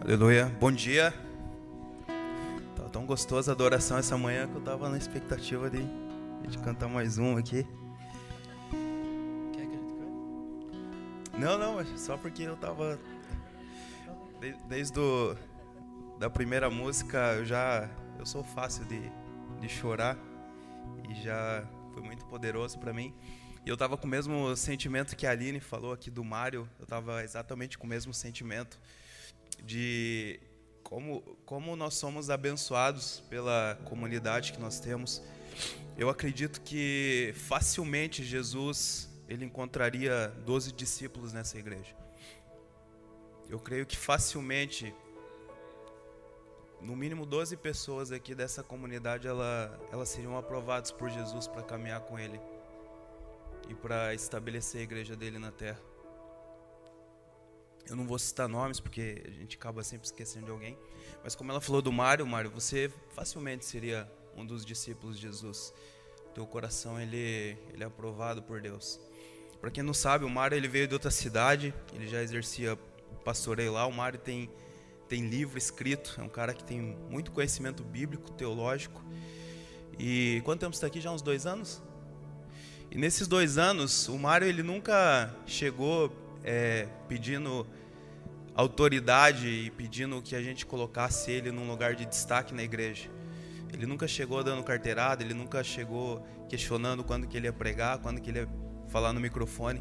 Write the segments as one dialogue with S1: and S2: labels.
S1: Aleluia. Bom dia. Tá tão gostosa a adoração essa manhã que eu tava na expectativa de, de cantar mais um aqui. Quer que? Não, não, só porque eu tava desde o, da primeira música eu já eu sou fácil de, de chorar e já foi muito poderoso para mim. E eu tava com o mesmo sentimento que a Aline falou aqui do Mário, eu tava exatamente com o mesmo sentimento de como, como nós somos abençoados pela comunidade que nós temos. Eu acredito que facilmente Jesus ele encontraria 12 discípulos nessa igreja. Eu creio que facilmente, no mínimo 12 pessoas aqui dessa comunidade, ela, elas seriam aprovadas por Jesus para caminhar com Ele e para estabelecer a igreja dele na terra. Eu não vou citar nomes porque a gente acaba sempre esquecendo de alguém. Mas como ela falou do Mário, Mário, você facilmente seria um dos discípulos de Jesus. Teu coração ele, ele é aprovado por Deus. Para quem não sabe, o Mário ele veio de outra cidade, ele já exercia pastoreio lá. O Mário tem tem livro escrito, é um cara que tem muito conhecimento bíblico, teológico. E quanto tempo está aqui? Já uns dois anos? E nesses dois anos, o Mário ele nunca chegou é, pedindo autoridade e pedindo que a gente colocasse ele num lugar de destaque na igreja. Ele nunca chegou dando carteirada, ele nunca chegou questionando quando que ele ia pregar, quando que ele ia falar no microfone.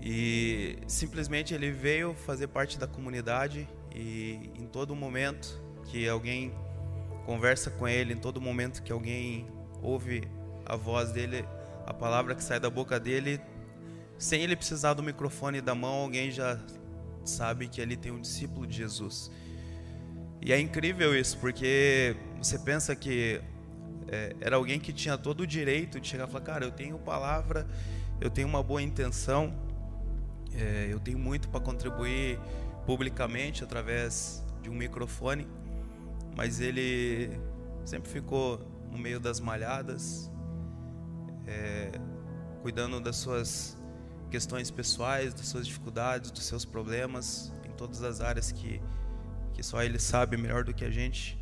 S1: E simplesmente ele veio fazer parte da comunidade e em todo momento que alguém conversa com ele, em todo momento que alguém ouve a voz dele, a palavra que sai da boca dele, sem ele precisar do microfone da mão, alguém já sabe que ali tem um discípulo de Jesus. E é incrível isso, porque você pensa que é, era alguém que tinha todo o direito de chegar e falar: Cara, eu tenho palavra, eu tenho uma boa intenção, é, eu tenho muito para contribuir publicamente através de um microfone, mas ele sempre ficou no meio das malhadas, é, cuidando das suas questões pessoais, das suas dificuldades, dos seus problemas, em todas as áreas que, que só ele sabe melhor do que a gente.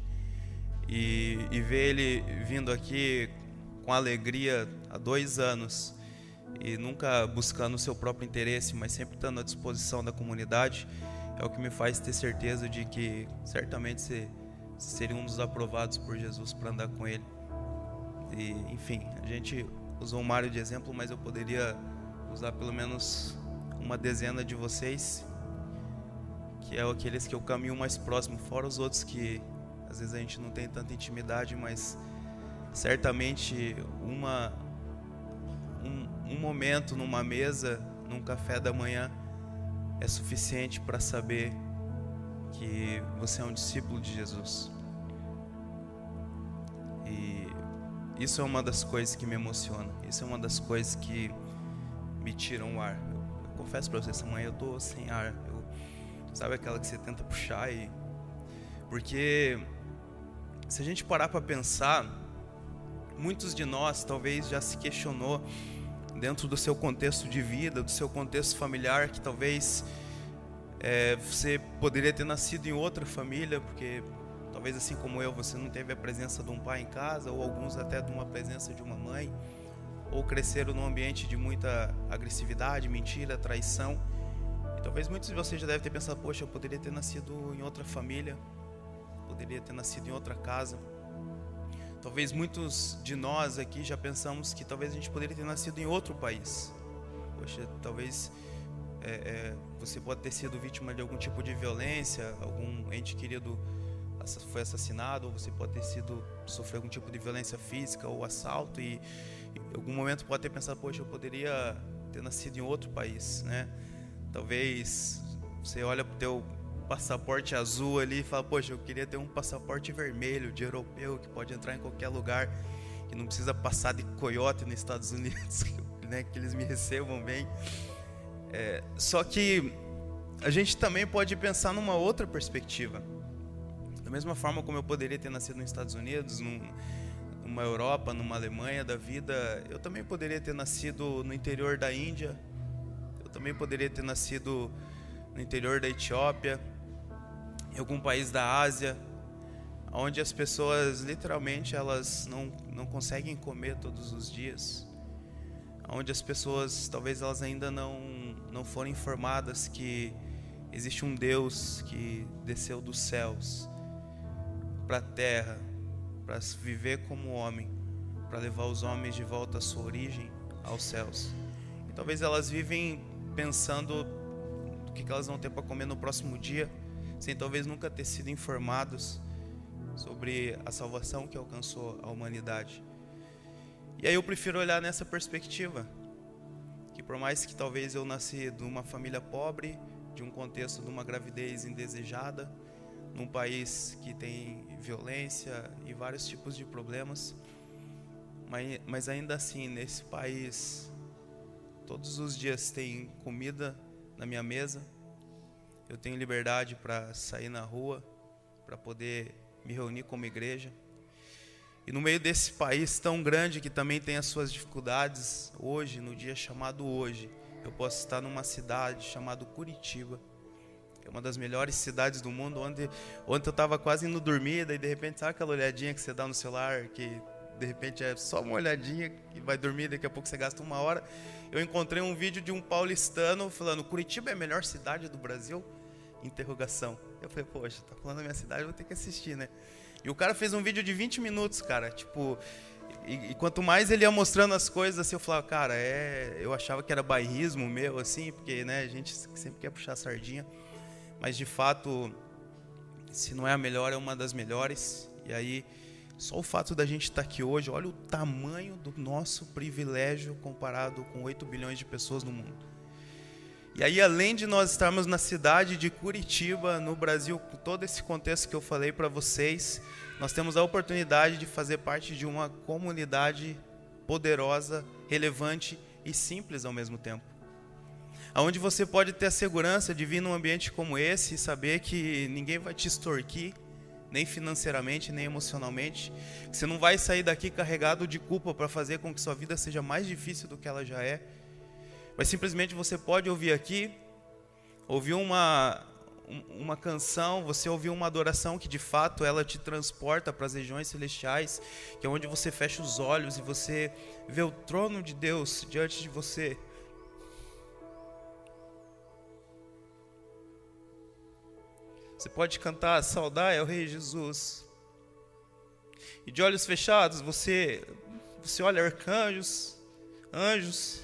S1: E, e ver ele vindo aqui com alegria há dois anos e nunca buscando o seu próprio interesse, mas sempre estando à disposição da comunidade, é o que me faz ter certeza de que certamente você seria um dos aprovados por Jesus para andar com ele. E, enfim, a gente usou o Mário de exemplo, mas eu poderia usar pelo menos uma dezena de vocês, que é aqueles que eu caminho mais próximo, fora os outros que às vezes a gente não tem tanta intimidade, mas certamente uma um, um momento numa mesa, num café da manhã é suficiente para saber que você é um discípulo de Jesus. E isso é uma das coisas que me emociona. Isso é uma das coisas que me tiram o ar. Eu, eu confesso para você, essa manhã eu tô sem ar. Eu, sabe aquela que você tenta puxar e porque se a gente parar para pensar, muitos de nós talvez já se questionou dentro do seu contexto de vida, do seu contexto familiar, que talvez é, você poderia ter nascido em outra família, porque talvez assim como eu, você não teve a presença de um pai em casa, ou alguns até de uma presença de uma mãe ou cresceram num ambiente de muita agressividade, mentira, traição. E talvez muitos de vocês já devem ter pensado: poxa, eu poderia ter nascido em outra família, poderia ter nascido em outra casa. Talvez muitos de nós aqui já pensamos que talvez a gente poderia ter nascido em outro país. Poxa, talvez é, é, você pode ter sido vítima de algum tipo de violência, algum ente querido foi assassinado, ou você pode ter sido sofrer algum tipo de violência física ou assalto e em algum momento pode ter pensado, poxa, eu poderia ter nascido em outro país, né? Talvez você olha para o teu passaporte azul ali e fala, poxa, eu queria ter um passaporte vermelho de europeu que pode entrar em qualquer lugar, que não precisa passar de coiote nos Estados Unidos, né? Que eles me recebam bem. É, só que a gente também pode pensar numa outra perspectiva. Da mesma forma como eu poderia ter nascido nos Estados Unidos, num, numa Europa, numa Alemanha da vida, eu também poderia ter nascido no interior da Índia, eu também poderia ter nascido no interior da Etiópia, em algum país da Ásia, onde as pessoas literalmente elas não, não conseguem comer todos os dias, onde as pessoas talvez elas ainda não não foram informadas que existe um Deus que desceu dos céus para a terra para viver como homem, para levar os homens de volta à sua origem, aos céus. E talvez elas vivem pensando o que elas vão ter para comer no próximo dia, sem talvez nunca ter sido informados sobre a salvação que alcançou a humanidade. E aí eu prefiro olhar nessa perspectiva, que por mais que talvez eu nasci de uma família pobre, de um contexto de uma gravidez indesejada, num país que tem violência e vários tipos de problemas, mas, mas ainda assim, nesse país, todos os dias tem comida na minha mesa, eu tenho liberdade para sair na rua, para poder me reunir como igreja. E no meio desse país tão grande que também tem as suas dificuldades, hoje, no dia chamado hoje, eu posso estar numa cidade chamada Curitiba, é uma das melhores cidades do mundo, onde, onde eu estava quase indo dormir, daí de repente, sabe aquela olhadinha que você dá no celular, que de repente é só uma olhadinha e vai dormir, daqui a pouco você gasta uma hora. Eu encontrei um vídeo de um paulistano falando: Curitiba é a melhor cidade do Brasil? Interrogação. Eu falei, poxa, tá falando da minha cidade, vou ter que assistir, né? E o cara fez um vídeo de 20 minutos, cara. Tipo, e, e, quanto mais ele ia mostrando as coisas, assim, eu falava, cara, é, eu achava que era bairrismo meu, assim, porque, né, a gente sempre quer puxar a sardinha. Mas, de fato, se não é a melhor, é uma das melhores. E aí, só o fato da gente estar aqui hoje, olha o tamanho do nosso privilégio comparado com 8 bilhões de pessoas no mundo. E aí, além de nós estarmos na cidade de Curitiba, no Brasil, com todo esse contexto que eu falei para vocês, nós temos a oportunidade de fazer parte de uma comunidade poderosa, relevante e simples ao mesmo tempo. Onde você pode ter a segurança de vir num ambiente como esse e saber que ninguém vai te extorquir, nem financeiramente, nem emocionalmente. Você não vai sair daqui carregado de culpa para fazer com que sua vida seja mais difícil do que ela já é mas simplesmente você pode ouvir aqui, ouvir uma, uma canção, você ouvir uma adoração que de fato ela te transporta para as regiões celestiais, que é onde você fecha os olhos e você vê o trono de Deus diante de você. Você pode cantar, saudar é o Rei Jesus. E de olhos fechados, você você olha arcanjos, anjos,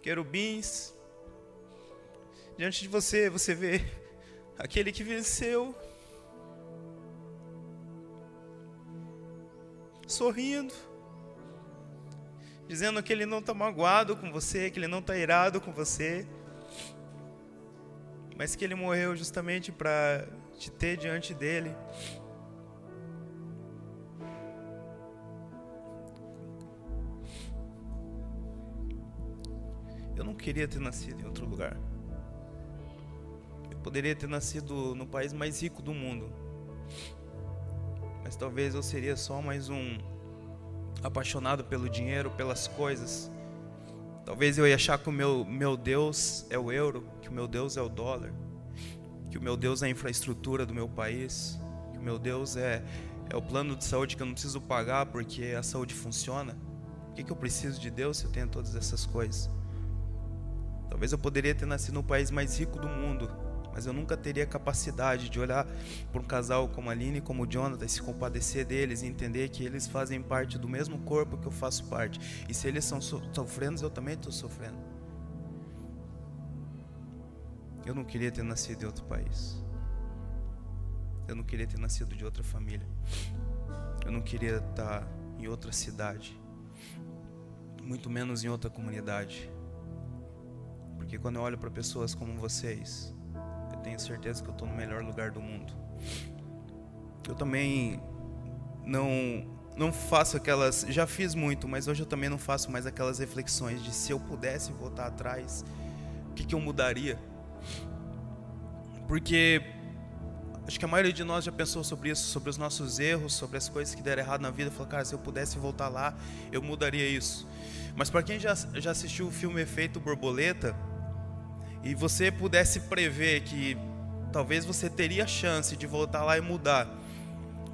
S1: querubins. Diante de você, você vê aquele que venceu, sorrindo, dizendo que ele não está magoado com você, que ele não está irado com você, mas que ele morreu justamente para te ter diante dele. Eu não queria ter nascido em outro lugar. Eu poderia ter nascido no país mais rico do mundo. Mas talvez eu seria só mais um apaixonado pelo dinheiro, pelas coisas. Talvez eu ia achar que o meu, meu Deus é o euro, que o meu Deus é o dólar, que o meu Deus é a infraestrutura do meu país, que o meu Deus é, é o plano de saúde que eu não preciso pagar porque a saúde funciona. Por que, que eu preciso de Deus se eu tenho todas essas coisas? Talvez eu poderia ter nascido no país mais rico do mundo, mas eu nunca teria capacidade de olhar para um casal como a Aline e como o Jonathan e se compadecer deles e entender que eles fazem parte do mesmo corpo que eu faço parte. E se eles estão sofrendo, eu também estou sofrendo. Eu não queria ter nascido em outro país. Eu não queria ter nascido de outra família. Eu não queria estar em outra cidade. Muito menos em outra comunidade. Porque quando eu olho para pessoas como vocês, tenho certeza que eu estou no melhor lugar do mundo. Eu também não não faço aquelas, já fiz muito, mas hoje eu também não faço mais aquelas reflexões de se eu pudesse voltar atrás, o que, que eu mudaria? Porque acho que a maioria de nós já pensou sobre isso, sobre os nossos erros, sobre as coisas que deram errado na vida, falou, cara, se eu pudesse voltar lá, eu mudaria isso. Mas para quem já, já assistiu o filme Efeito Borboleta, e você pudesse prever que talvez você teria a chance de voltar lá e mudar,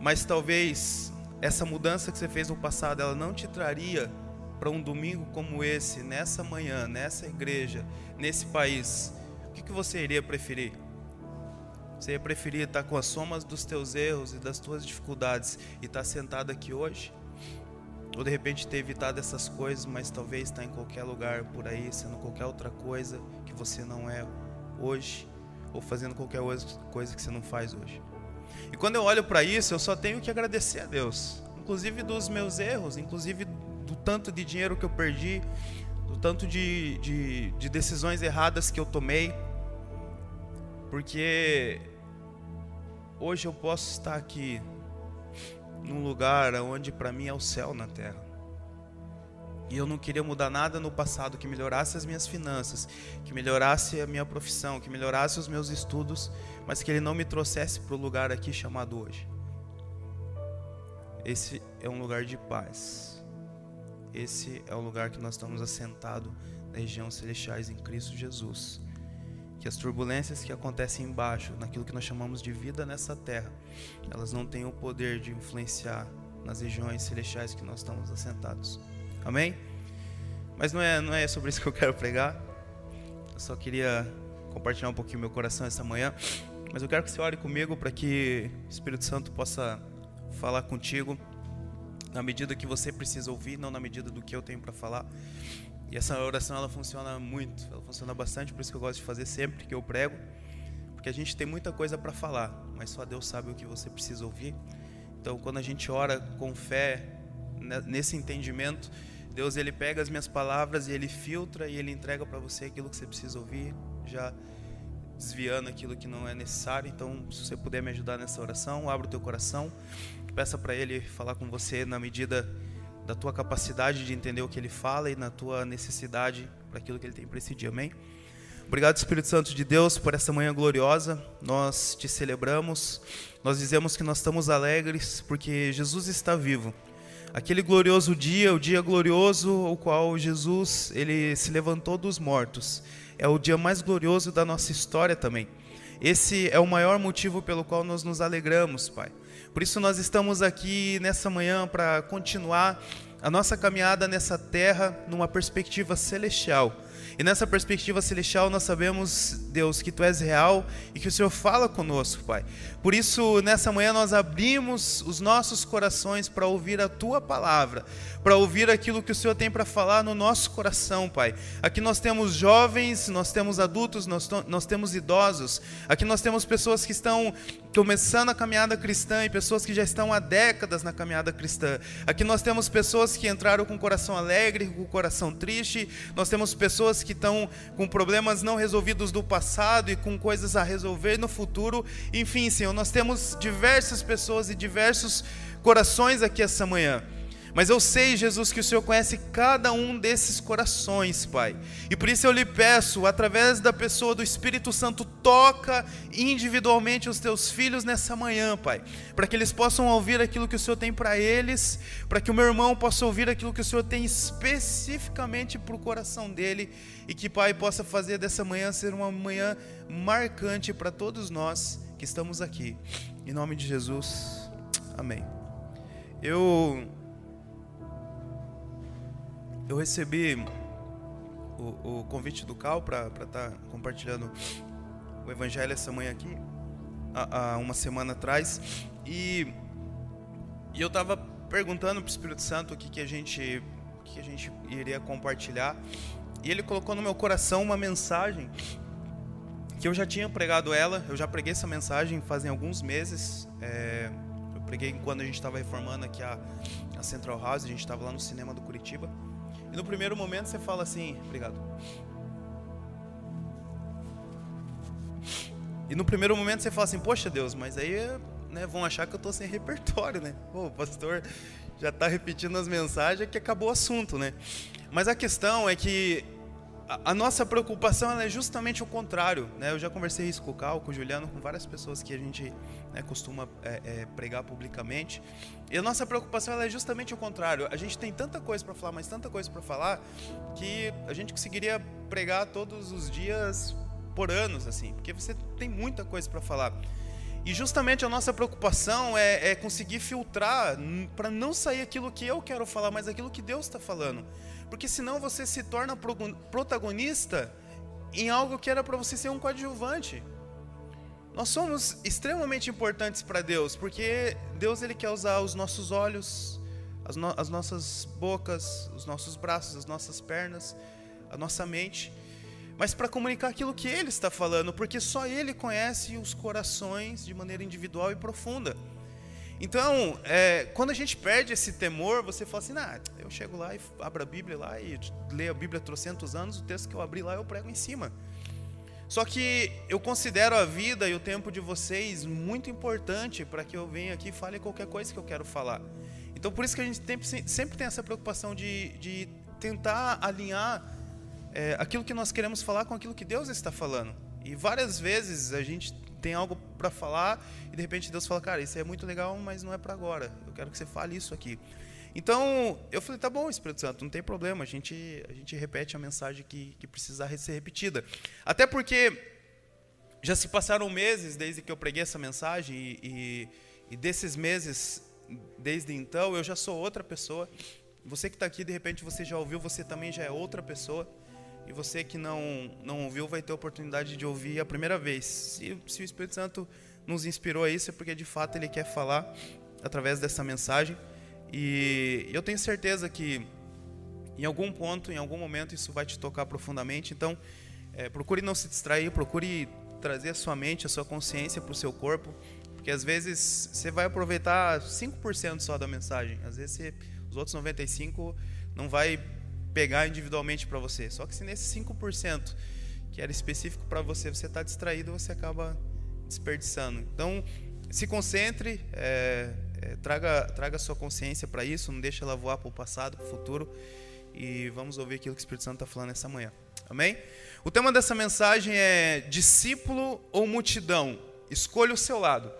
S1: mas talvez essa mudança que você fez no passado, ela não te traria para um domingo como esse, nessa manhã, nessa igreja, nesse país, o que, que você iria preferir? Você ia preferir estar com as somas dos teus erros e das tuas dificuldades e estar sentado aqui hoje? Ou de repente ter evitado essas coisas, mas talvez estar em qualquer lugar por aí, sendo qualquer outra coisa que você não é hoje, ou fazendo qualquer coisa que você não faz hoje? E quando eu olho para isso, eu só tenho que agradecer a Deus, inclusive dos meus erros, inclusive do tanto de dinheiro que eu perdi, do tanto de, de, de decisões erradas que eu tomei, porque hoje eu posso estar aqui num lugar onde para mim é o céu na terra. E eu não queria mudar nada no passado que melhorasse as minhas finanças, que melhorasse a minha profissão, que melhorasse os meus estudos, mas que ele não me trouxesse para o lugar aqui chamado hoje. Esse é um lugar de paz. Esse é o lugar que nós estamos assentados na região celestiais em Cristo Jesus. Que as turbulências que acontecem embaixo, naquilo que nós chamamos de vida nessa terra, elas não têm o poder de influenciar nas regiões celestiais que nós estamos assentados. Amém? Mas não é, não é sobre isso que eu quero pregar. Eu só queria compartilhar um pouquinho meu coração essa manhã. Mas eu quero que você ore comigo para que o Espírito Santo possa falar contigo na medida que você precisa ouvir, não na medida do que eu tenho para falar. E essa oração ela funciona muito, ela funciona bastante, por isso que eu gosto de fazer sempre que eu prego, porque a gente tem muita coisa para falar, mas só Deus sabe o que você precisa ouvir. Então, quando a gente ora com fé, né, nesse entendimento, Deus ele pega as minhas palavras e ele filtra e ele entrega para você aquilo que você precisa ouvir, já desviando aquilo que não é necessário. Então, se você puder me ajudar nessa oração, abra o teu coração. Peça para Ele falar com você na medida da tua capacidade de entender o que Ele fala e na tua necessidade para aquilo que Ele tem para esse dia. Amém? Obrigado, Espírito Santo de Deus, por essa manhã gloriosa. Nós te celebramos. Nós dizemos que nós estamos alegres porque Jesus está vivo. Aquele glorioso dia, o dia glorioso o qual Jesus ele se levantou dos mortos, é o dia mais glorioso da nossa história também. Esse é o maior motivo pelo qual nós nos alegramos, Pai. Por isso nós estamos aqui nessa manhã para continuar a nossa caminhada nessa terra numa perspectiva celestial e nessa perspectiva celestial, nós sabemos, Deus, que Tu és real e que o Senhor fala conosco, Pai. Por isso, nessa manhã, nós abrimos os nossos corações para ouvir a Tua palavra, para ouvir aquilo que o Senhor tem para falar no nosso coração, Pai. Aqui nós temos jovens, nós temos adultos, nós, nós temos idosos. Aqui nós temos pessoas que estão começando a caminhada cristã e pessoas que já estão há décadas na caminhada cristã. Aqui nós temos pessoas que entraram com o coração alegre, com o coração triste. Nós temos pessoas que estão com problemas não resolvidos do passado e com coisas a resolver no futuro. Enfim, Senhor, nós temos diversas pessoas e diversos corações aqui essa manhã. Mas eu sei, Jesus, que o Senhor conhece cada um desses corações, Pai. E por isso eu lhe peço, através da pessoa do Espírito Santo, toca individualmente os teus filhos nessa manhã, Pai. Para que eles possam ouvir aquilo que o Senhor tem para eles, para que o meu irmão possa ouvir aquilo que o Senhor tem especificamente para o coração dele. E que, Pai, possa fazer dessa manhã ser uma manhã marcante para todos nós que estamos aqui. Em nome de Jesus, amém. Eu eu recebi o, o convite do Cal para estar tá compartilhando o Evangelho essa manhã aqui, há, uma semana atrás, e, e eu estava perguntando para o Espírito Santo o que, que, a gente, que a gente iria compartilhar, e ele colocou no meu coração uma mensagem que eu já tinha pregado ela, eu já preguei essa mensagem fazem alguns meses. É, eu preguei quando a gente estava reformando aqui a, a Central House, a gente estava lá no cinema do Curitiba. E no primeiro momento você fala assim, obrigado. E no primeiro momento você fala assim, poxa Deus, mas aí né, vão achar que eu estou sem repertório, né? Pô, o pastor já está repetindo as mensagens que acabou o assunto, né? Mas a questão é que a, nossa preocupação é justamente o contrário. Né? Eu já conversei isso com o Cal, com o Juliano, com várias pessoas que a gente né, costuma é, é, pregar publicamente. E a nossa preocupação é justamente o contrário. A gente tem tanta coisa para falar, mas tanta coisa para falar, que a gente conseguiria pregar todos os dias por anos, assim, porque você tem muita coisa para falar. E justamente a nossa preocupação é, é conseguir filtrar para não sair aquilo que eu quero falar, mas aquilo que Deus está falando. Porque senão você se torna protagonista em algo que era para você ser um coadjuvante. Nós somos extremamente importantes para Deus, porque Deus ele quer usar os nossos olhos, as, no as nossas bocas, os nossos braços, as nossas pernas, a nossa mente mas para comunicar aquilo que ele está falando, porque só ele conhece os corações de maneira individual e profunda. Então, é, quando a gente perde esse temor, você fala assim: ah, eu chego lá e abro a Bíblia lá e leio a Bíblia trocentos anos, o texto que eu abri lá eu prego em cima. Só que eu considero a vida e o tempo de vocês muito importante para que eu venha aqui e fale qualquer coisa que eu quero falar. Então, por isso que a gente sempre tem essa preocupação de, de tentar alinhar é, aquilo que nós queremos falar com aquilo que Deus está falando. E várias vezes a gente tem algo para falar e de repente Deus fala, cara, isso é muito legal, mas não é para agora. Eu quero que você fale isso aqui. Então eu falei, tá bom, Espírito Santo, não tem problema. A gente a gente repete a mensagem que que precisar ser repetida. Até porque já se passaram meses desde que eu preguei essa mensagem e, e, e desses meses desde então eu já sou outra pessoa. Você que está aqui, de repente você já ouviu, você também já é outra pessoa. E você que não, não ouviu vai ter a oportunidade de ouvir a primeira vez. Se, se o Espírito Santo nos inspirou a isso, é porque de fato ele quer falar através dessa mensagem. E eu tenho certeza que em algum ponto, em algum momento, isso vai te tocar profundamente. Então, é, procure não se distrair, procure trazer a sua mente, a sua consciência para o seu corpo, porque às vezes você vai aproveitar 5% só da mensagem, às vezes você, os outros 95% não vai pegar individualmente para você. Só que se nesse 5% que era específico para você, você está distraído, você acaba desperdiçando. Então, se concentre, é, é, traga, traga sua consciência para isso, não deixe ela voar para o passado, para o futuro. E vamos ouvir aquilo que o Espírito Santo está falando essa manhã. Amém? O tema dessa mensagem é discípulo ou multidão? Escolha o seu lado.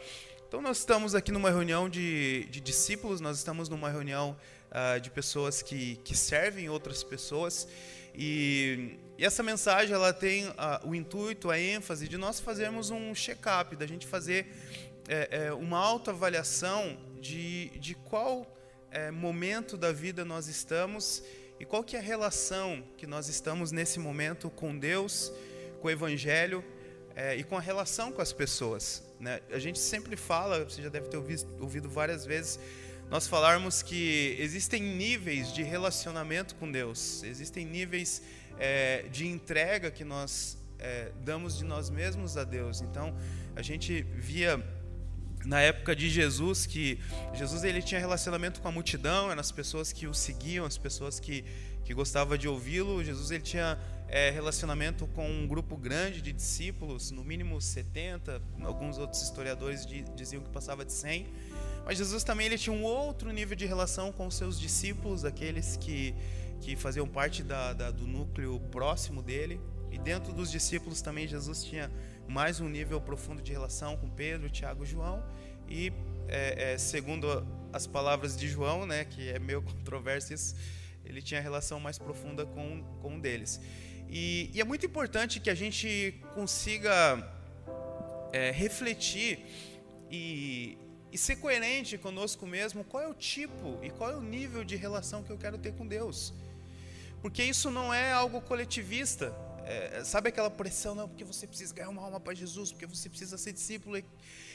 S1: Então, nós estamos aqui numa reunião de, de discípulos, nós estamos numa reunião uh, de pessoas que, que servem outras pessoas. E, e essa mensagem ela tem uh, o intuito, a ênfase de nós fazermos um check-up, da gente fazer é, é, uma autoavaliação de, de qual é, momento da vida nós estamos e qual que é a relação que nós estamos nesse momento com Deus, com o Evangelho é, e com a relação com as pessoas. Né? A gente sempre fala, você já deve ter ouvido, ouvido várias vezes, nós falarmos que existem níveis de relacionamento com Deus, existem níveis é, de entrega que nós é, damos de nós mesmos a Deus. Então, a gente via na época de Jesus que Jesus ele tinha relacionamento com a multidão, eram as pessoas que o seguiam, as pessoas que, que gostavam de ouvi-lo. Jesus ele tinha é, relacionamento com um grupo grande de discípulos, no mínimo 70, alguns outros historiadores diziam que passava de 100. Mas Jesus também ele tinha um outro nível de relação com os seus discípulos, aqueles que, que faziam parte da, da, do núcleo próximo dele. E dentro dos discípulos também Jesus tinha mais um nível profundo de relação com Pedro, Tiago e João. E é, é, segundo as palavras de João, né, que é meio controverso isso, ele tinha relação mais profunda com, com um deles. E, e é muito importante que a gente consiga é, refletir e, e ser coerente conosco mesmo, qual é o tipo e qual é o nível de relação que eu quero ter com Deus. Porque isso não é algo coletivista. É, sabe aquela pressão, não, porque você precisa ganhar uma alma para Jesus, porque você precisa ser discípulo.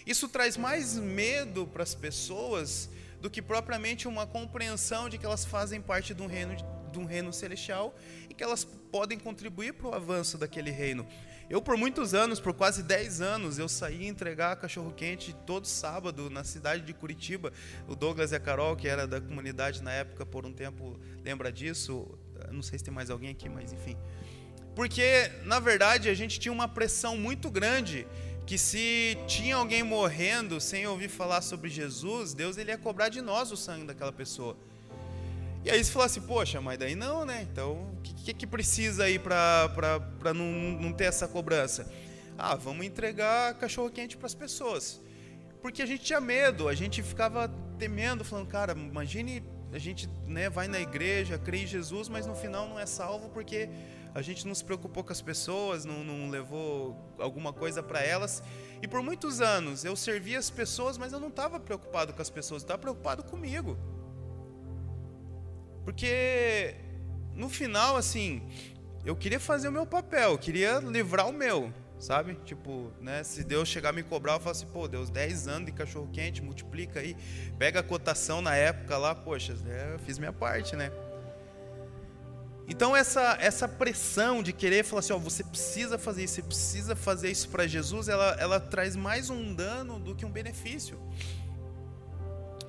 S1: Isso traz mais medo para as pessoas do que propriamente uma compreensão de que elas fazem parte de um reino, de um reino celestial e que elas podem contribuir para o avanço daquele reino. Eu, por muitos anos, por quase 10 anos, eu saía entregar cachorro-quente todo sábado na cidade de Curitiba. O Douglas e a Carol, que era da comunidade na época, por um tempo, lembra disso. Não sei se tem mais alguém aqui, mas enfim. Porque, na verdade, a gente tinha uma pressão muito grande que se tinha alguém morrendo sem ouvir falar sobre Jesus, Deus ele ia cobrar de nós o sangue daquela pessoa. E aí você fala assim, poxa, mas daí não, né? Então, que, que, precisa aí para não, não ter essa cobrança? Ah, vamos entregar cachorro-quente para as pessoas. Porque a gente tinha medo, a gente ficava temendo, falando, cara, imagine a gente né, vai na igreja, crê em Jesus, mas no final não é salvo porque a gente não se preocupou com as pessoas, não, não levou alguma coisa para elas. E por muitos anos eu servia as pessoas, mas eu não estava preocupado com as pessoas, estava preocupado comigo. Porque no final, assim, eu queria fazer o meu papel, eu queria livrar o meu, sabe? Tipo, né, se Deus chegar a me cobrar, eu falo assim, pô, Deus, 10 anos de cachorro quente, multiplica aí, pega a cotação na época lá, poxa, né, eu fiz minha parte, né? Então essa, essa pressão de querer falar assim, ó, você precisa fazer isso, você precisa fazer isso para Jesus, ela, ela traz mais um dano do que um benefício.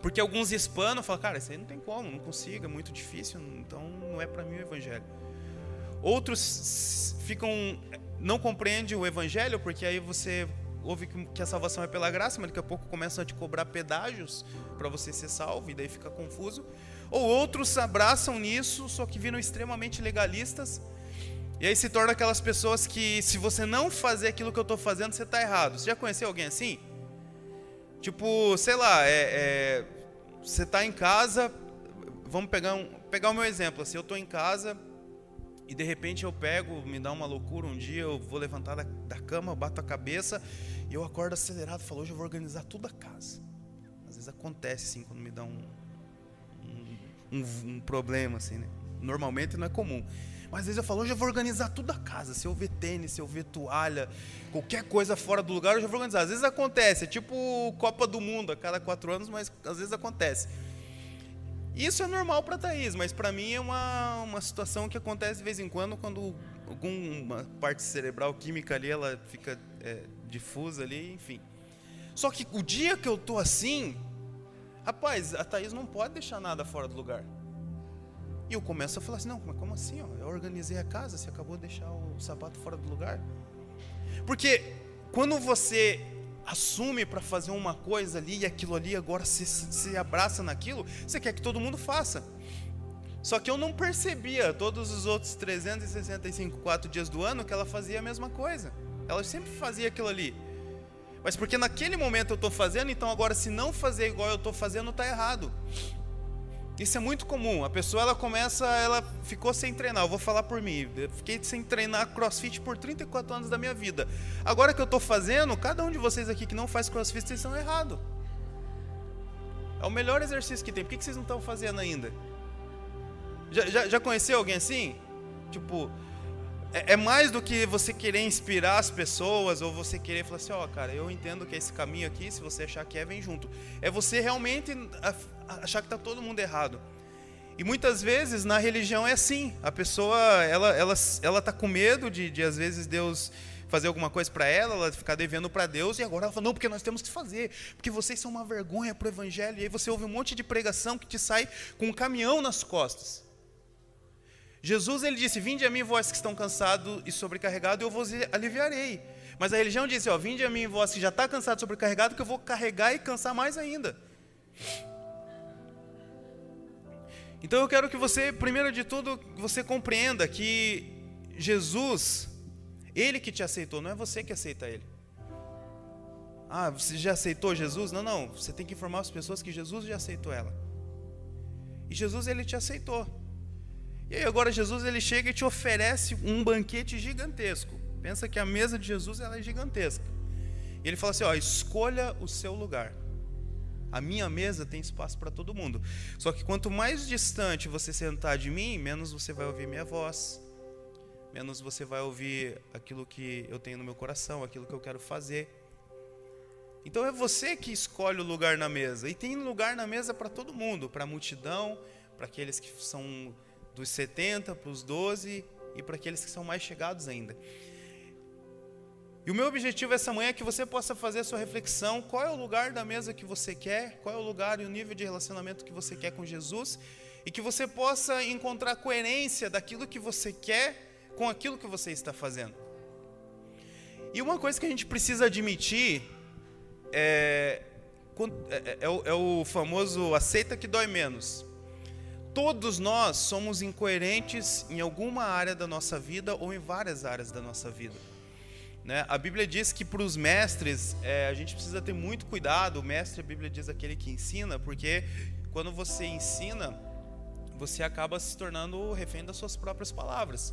S1: Porque alguns hispanos falam, cara, isso aí não tem como, não consigo, é muito difícil, então não é para mim o evangelho. Outros ficam não compreendem o evangelho porque aí você ouve que a salvação é pela graça, mas daqui a pouco começam a te cobrar pedágios para você ser salvo e daí fica confuso. Ou outros abraçam nisso, só que viram extremamente legalistas. E aí se torna aquelas pessoas que, se você não fazer aquilo que eu estou fazendo, você está errado. Você já conheceu alguém assim? Tipo, sei lá, é, é, você está em casa, vamos pegar, um, pegar o meu exemplo. Assim, eu estou em casa e de repente eu pego, me dá uma loucura. Um dia eu vou levantar da, da cama, bato a cabeça e eu acordo acelerado. Falo, hoje eu vou organizar tudo a casa. Às vezes acontece assim, quando me dá um, um, um, problema, assim, né? Normalmente não é comum. Mas às vezes eu falo, eu vou organizar tudo a casa. Se eu ver tênis, se eu ver toalha, qualquer coisa fora do lugar, eu já vou organizar. Às vezes acontece, é tipo Copa do Mundo a cada quatro anos, mas às vezes acontece. Isso é normal para Thaís, mas para mim é uma, uma situação que acontece de vez em quando, quando alguma parte cerebral química ali ela fica é, difusa ali, enfim. Só que o dia que eu tô assim, Rapaz, a Thaís não pode deixar nada fora do lugar. E eu começo a falar assim: não, mas como assim? Ó? Eu organizei a casa, você acabou de deixar o sapato fora do lugar. Porque quando você assume para fazer uma coisa ali e aquilo ali, agora se, se abraça naquilo, você quer que todo mundo faça. Só que eu não percebia todos os outros 365, 4 dias do ano que ela fazia a mesma coisa. Ela sempre fazia aquilo ali mas porque naquele momento eu estou fazendo, então agora se não fazer igual eu estou fazendo, está errado. Isso é muito comum. A pessoa ela começa, ela ficou sem treinar. Eu vou falar por mim. Eu fiquei sem treinar CrossFit por 34 anos da minha vida. Agora que eu estou fazendo, cada um de vocês aqui que não faz CrossFit, vocês estão errados. É o melhor exercício que tem. Por que vocês não estão fazendo ainda? Já, já, já conheceu alguém assim? Tipo, é, é, mais do que você querer inspirar as pessoas ou você querer falar assim, ó, oh, cara, eu entendo que é esse caminho aqui, se você achar que é, vem junto. É você realmente achar que está todo mundo errado. E muitas vezes na religião é assim. A pessoa, ela, ela, ela tá com medo de, de às vezes Deus fazer alguma coisa para ela, ela ficar devendo para Deus, e agora ela fala, não, porque nós temos que fazer, porque vocês são uma vergonha para o Evangelho, e aí você ouve um monte de pregação que te sai com um caminhão nas costas. Jesus ele disse: Vinde a mim, vós que estão cansados e sobrecarregados, eu vos aliviarei. Mas a religião disse: ó, Vinde a mim, vós que já está cansado e sobrecarregado, que eu vou carregar e cansar mais ainda. Então eu quero que você, primeiro de tudo, você compreenda que Jesus, Ele que te aceitou, não é você que aceita Ele. Ah, você já aceitou Jesus? Não, não. Você tem que informar as pessoas que Jesus já aceitou ela. E Jesus, Ele te aceitou. E aí agora Jesus ele chega e te oferece um banquete gigantesco. Pensa que a mesa de Jesus ela é gigantesca. E ele fala assim: ó, escolha o seu lugar. A minha mesa tem espaço para todo mundo. Só que quanto mais distante você sentar de mim, menos você vai ouvir minha voz, menos você vai ouvir aquilo que eu tenho no meu coração, aquilo que eu quero fazer. Então é você que escolhe o lugar na mesa. E tem lugar na mesa para todo mundo, para a multidão, para aqueles que são dos 70 para os 12 e para aqueles que são mais chegados ainda. E o meu objetivo essa manhã é que você possa fazer a sua reflexão: qual é o lugar da mesa que você quer, qual é o lugar e o nível de relacionamento que você quer com Jesus, e que você possa encontrar coerência daquilo que você quer com aquilo que você está fazendo. E uma coisa que a gente precisa admitir é, é, é, o, é o famoso aceita que dói menos todos nós somos incoerentes em alguma área da nossa vida ou em várias áreas da nossa vida. Né? A Bíblia diz que para os mestres é, a gente precisa ter muito cuidado. O mestre, a Bíblia diz aquele que ensina, porque quando você ensina, você acaba se tornando refém das suas próprias palavras.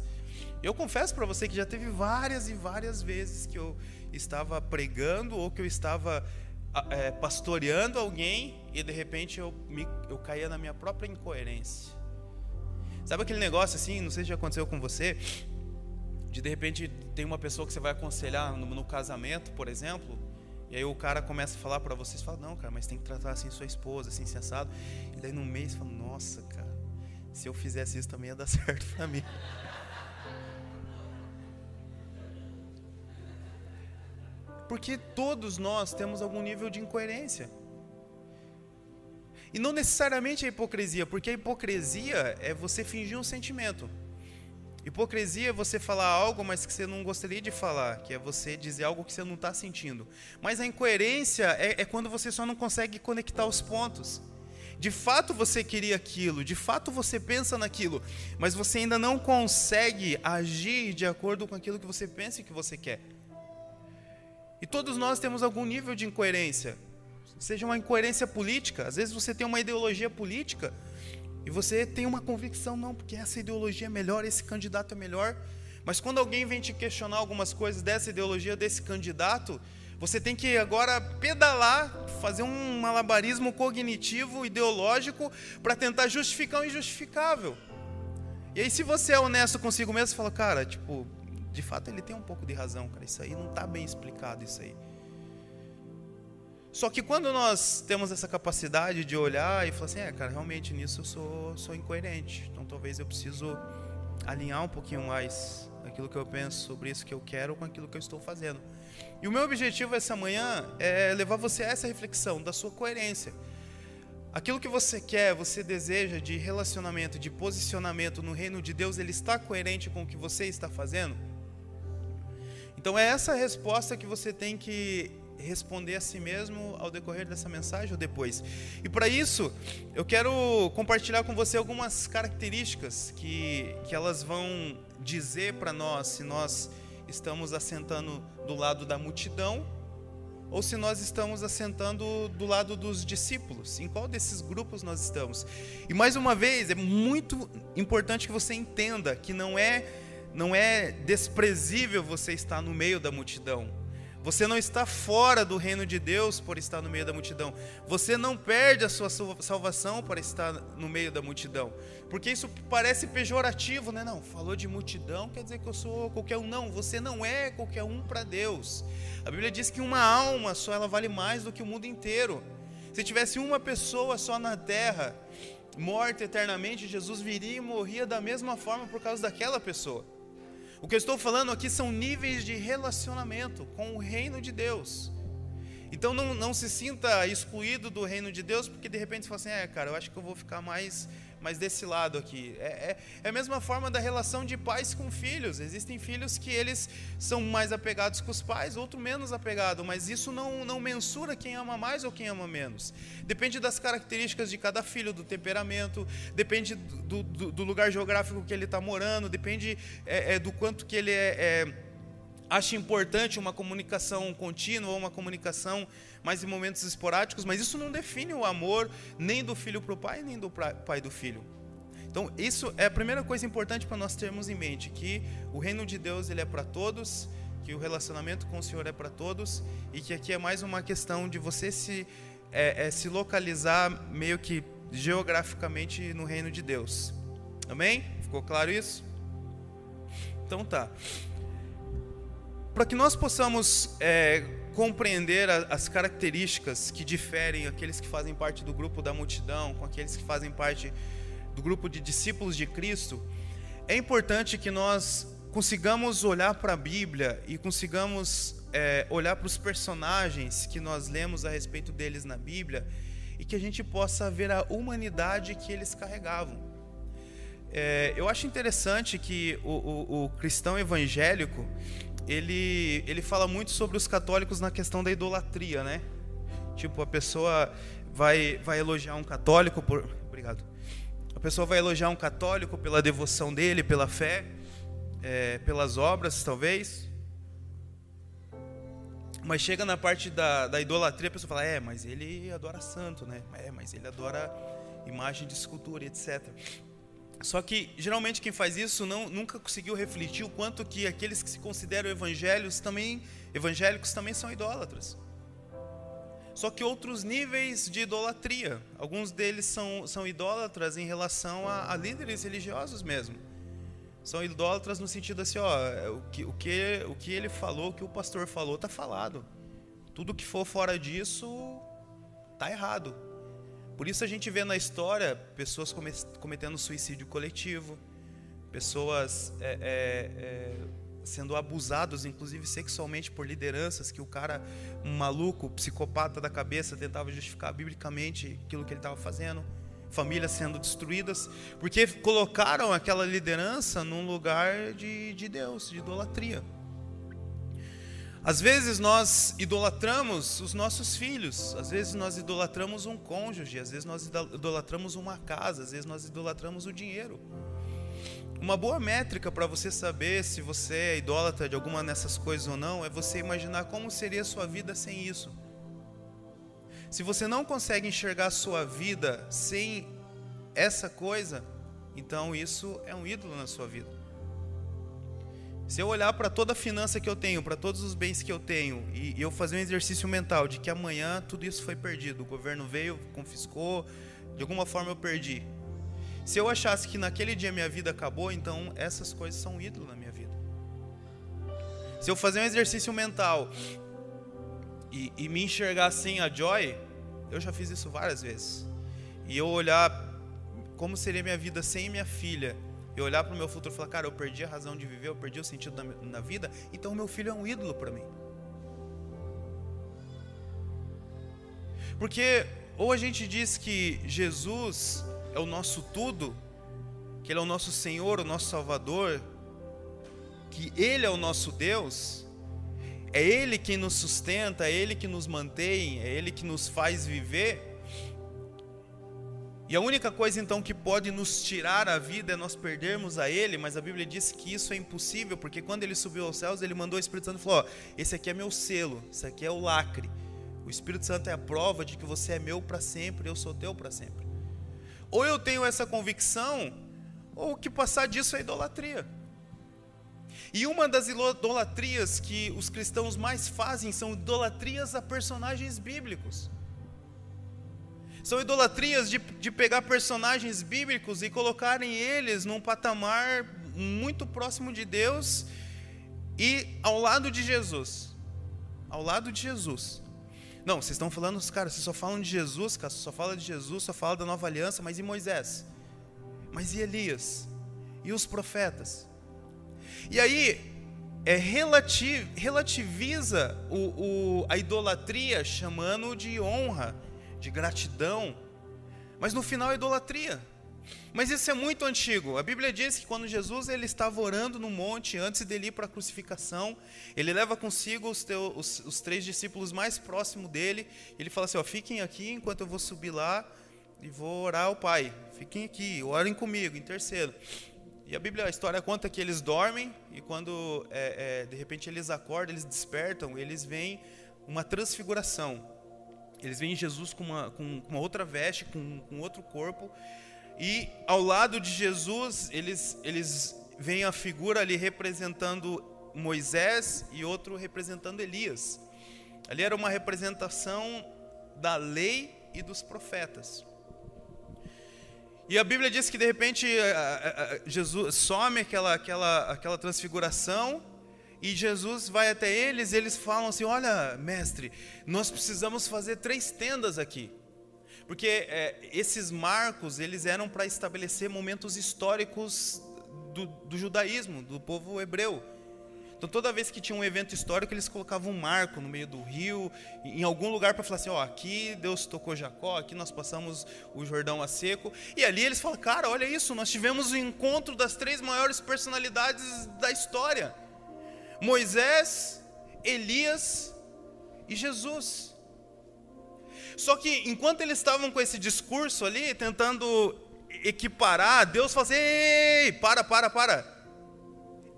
S1: Eu confesso para você que já teve várias e várias vezes que eu estava pregando ou que eu estava é, pastoreando alguém e de repente eu, me, eu caía na minha própria incoerência. Sabe aquele negócio assim, não sei se já aconteceu com você, de de repente tem uma pessoa que você vai aconselhar no, no casamento, por exemplo, e aí o cara começa a falar para você, você fala, não, cara, mas tem que tratar assim sua esposa, assim, se assado. E daí no mês fala, nossa, cara, se eu fizesse isso também ia dar certo para mim. Porque todos nós temos algum nível de incoerência. E não necessariamente a hipocrisia, porque a hipocrisia é você fingir um sentimento. Hipocrisia é você falar algo, mas que você não gostaria de falar, que é você dizer algo que você não está sentindo. Mas a incoerência é, é quando você só não consegue conectar os pontos. De fato você queria aquilo, de fato você pensa naquilo, mas você ainda não consegue agir de acordo com aquilo que você pensa e que você quer. E todos nós temos algum nível de incoerência. Seja uma incoerência política, às vezes você tem uma ideologia política e você tem uma convicção, não, porque essa ideologia é melhor, esse candidato é melhor. Mas quando alguém vem te questionar algumas coisas dessa ideologia, desse candidato, você tem que agora pedalar, fazer um malabarismo cognitivo, ideológico, para tentar justificar o injustificável. E aí, se você é honesto consigo mesmo, você fala, cara, tipo, de fato ele tem um pouco de razão, cara. Isso aí não está bem explicado, isso aí. Só que quando nós temos essa capacidade de olhar e falar assim, é, cara, realmente nisso eu sou, sou incoerente. Então talvez eu preciso alinhar um pouquinho mais aquilo que eu penso sobre isso que eu quero com aquilo que eu estou fazendo. E o meu objetivo essa manhã é levar você a essa reflexão da sua coerência. Aquilo que você quer, você deseja de relacionamento, de posicionamento no reino de Deus, ele está coerente com o que você está fazendo? Então é essa resposta que você tem que responder a si mesmo ao decorrer dessa mensagem ou depois. E para isso, eu quero compartilhar com você algumas características que, que elas vão dizer para nós se nós estamos assentando do lado da multidão ou se nós estamos assentando do lado dos discípulos. Em qual desses grupos nós estamos? E mais uma vez, é muito importante que você entenda que não é não é desprezível você estar no meio da multidão. Você não está fora do reino de Deus por estar no meio da multidão. Você não perde a sua salvação por estar no meio da multidão. Porque isso parece pejorativo, né? Não, falou de multidão, quer dizer que eu sou qualquer um. Não, você não é qualquer um para Deus. A Bíblia diz que uma alma só ela vale mais do que o mundo inteiro. Se tivesse uma pessoa só na terra, morta eternamente, Jesus viria e morria da mesma forma por causa daquela pessoa. O que eu estou falando aqui são níveis de relacionamento com o reino de Deus. Então não, não se sinta excluído do reino de Deus, porque de repente você fala assim, é, cara, eu acho que eu vou ficar mais mas desse lado aqui. É, é, é, a mesma forma da relação de pais com filhos. Existem filhos que eles são mais apegados com os pais, outro menos apegado, mas isso não, não mensura quem ama mais ou quem ama menos. Depende das características de cada filho, do temperamento, depende do, do, do lugar geográfico que ele está morando, depende é, é, do quanto que ele é, é acha importante uma comunicação contínua ou uma comunicação mas em momentos esporádicos, mas isso não define o amor nem do filho para o pai, nem do pai do filho. Então, isso é a primeira coisa importante para nós termos em mente, que o reino de Deus ele é para todos, que o relacionamento com o Senhor é para todos, e que aqui é mais uma questão de você se, é, é, se localizar meio que geograficamente no reino de Deus. Amém? Ficou claro isso? Então tá. Para que nós possamos é, compreender as características que diferem aqueles que fazem parte do grupo da multidão com aqueles que fazem parte do grupo de discípulos de Cristo, é importante que nós consigamos olhar para a Bíblia e consigamos é, olhar para os personagens que nós lemos a respeito deles na Bíblia e que a gente possa ver a humanidade que eles carregavam. É, eu acho interessante que o, o, o cristão evangélico ele, ele fala muito sobre os católicos na questão da idolatria, né? Tipo, a pessoa vai, vai elogiar um católico por. Obrigado. A pessoa vai elogiar um católico pela devoção dele, pela fé, é, pelas obras, talvez. Mas chega na parte da, da idolatria, a pessoa fala: é, mas ele adora santo, né? É, mas ele adora imagem de escultura, etc. Só que geralmente quem faz isso não, nunca conseguiu refletir o quanto que aqueles que se consideram evangélicos também, evangélicos também são idólatras. Só que outros níveis de idolatria. Alguns deles são, são idólatras em relação a, a líderes religiosos mesmo. São idólatras no sentido assim, ó, o que, o que, o que ele falou, o que o pastor falou, está falado. Tudo que for fora disso, tá errado. Por isso a gente vê na história pessoas cometendo suicídio coletivo, pessoas é, é, é, sendo abusados, inclusive sexualmente, por lideranças que o cara, um maluco, psicopata da cabeça, tentava justificar biblicamente aquilo que ele estava fazendo. Famílias sendo destruídas, porque colocaram aquela liderança num lugar de, de Deus, de idolatria. Às vezes nós idolatramos os nossos filhos, às vezes nós idolatramos um cônjuge, às vezes nós idolatramos uma casa, às vezes nós idolatramos o dinheiro. Uma boa métrica para você saber se você é idólatra de alguma dessas coisas ou não é você imaginar como seria a sua vida sem isso. Se você não consegue enxergar a sua vida sem essa coisa, então isso é um ídolo na sua vida. Se eu olhar para toda a finança que eu tenho, para todos os bens que eu tenho, e, eu fazer um exercício mental de que amanhã tudo isso foi perdido, o governo veio, confiscou, de alguma forma eu perdi. Se eu achasse que naquele dia minha vida acabou, então essas coisas são ídolos na minha vida. Se eu fazer um exercício mental e, e me enxergar sem a Joy, eu já fiz isso várias vezes. E eu olhar como seria minha vida sem minha filha, eu olhar para o meu futuro e falar, cara, eu perdi a razão de viver, eu perdi o sentido da, vida, então o meu filho é um ídolo para mim. Porque ou a gente diz que Jesus é o nosso tudo, que Ele é o nosso Senhor, o nosso Salvador, que Ele é o nosso Deus, é Ele quem nos sustenta, é Ele que nos mantém, é Ele que nos faz viver, e a única coisa então que pode nos tirar a vida é nós perdermos a Ele, mas a Bíblia diz que isso é impossível, porque quando Ele subiu aos céus, Ele mandou o Espírito Santo e falou: ó, esse aqui é meu selo, esse aqui é o lacre. O Espírito Santo é a prova de que você é meu para sempre, eu sou teu para sempre. Ou eu tenho essa convicção, ou o que passar disso é idolatria. E uma das idolatrias que os cristãos mais fazem são idolatrias a personagens bíblicos. São idolatrias de, de pegar personagens bíblicos e colocarem eles num patamar muito próximo de Deus e ao lado de Jesus. Ao lado de Jesus. Não, vocês estão falando, cara, vocês só falam de Jesus, cara, só fala de Jesus, só fala da nova aliança, mas e Moisés? Mas e Elias? E os profetas? E aí, é relativ, relativiza o, o, a idolatria chamando de honra de gratidão, mas no final é idolatria. Mas isso é muito antigo. A Bíblia diz que quando Jesus ele estava orando no monte antes dele ir para a crucificação, ele leva consigo os, os, os três discípulos mais próximos dele. Ele fala assim: ó, fiquem aqui enquanto eu vou subir lá e vou orar ao Pai. Fiquem aqui, orem comigo, intercedo. E a Bíblia, a história conta que eles dormem e quando é, é, de repente eles acordam, eles despertam, eles veem uma transfiguração. Eles veem Jesus com uma, com uma outra veste, com, com outro corpo. E ao lado de Jesus, eles, eles veem a figura ali representando Moisés e outro representando Elias. Ali era uma representação da lei e dos profetas. E a Bíblia diz que de repente Jesus some aquela, aquela, aquela transfiguração e Jesus vai até eles, e eles falam assim: Olha, mestre, nós precisamos fazer três tendas aqui. Porque é, esses marcos, eles eram para estabelecer momentos históricos do, do judaísmo, do povo hebreu. Então, toda vez que tinha um evento histórico, eles colocavam um marco no meio do rio, em algum lugar, para falar assim: ó, aqui Deus tocou Jacó, aqui nós passamos o Jordão a seco. E ali eles falam: cara, olha isso, nós tivemos o encontro das três maiores personalidades da história. Moisés, Elias e Jesus. Só que enquanto eles estavam com esse discurso ali, tentando equiparar, Deus fala assim: ei, para, para, para.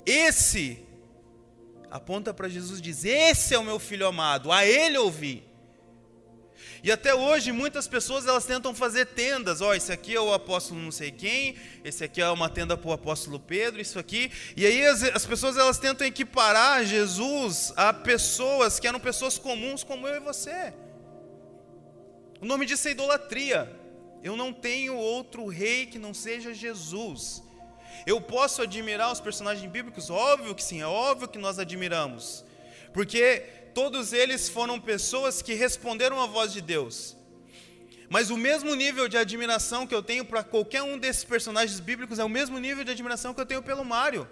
S1: Esse aponta para Jesus e diz: Esse é o meu filho amado, a ele ouvi. E até hoje muitas pessoas elas tentam fazer tendas. Ó, oh, esse aqui é o apóstolo não sei quem, esse aqui é uma tenda para o apóstolo Pedro, isso aqui. E aí as, as pessoas elas tentam equiparar Jesus a pessoas que eram pessoas comuns como eu e você. O nome disso é idolatria. Eu não tenho outro rei que não seja Jesus. Eu posso admirar os personagens bíblicos? Óbvio que sim, é óbvio que nós admiramos. Porque todos eles foram pessoas que responderam à voz de Deus. Mas o mesmo nível de admiração que eu tenho para qualquer um desses personagens bíblicos é o mesmo nível de admiração que eu tenho pelo Mário.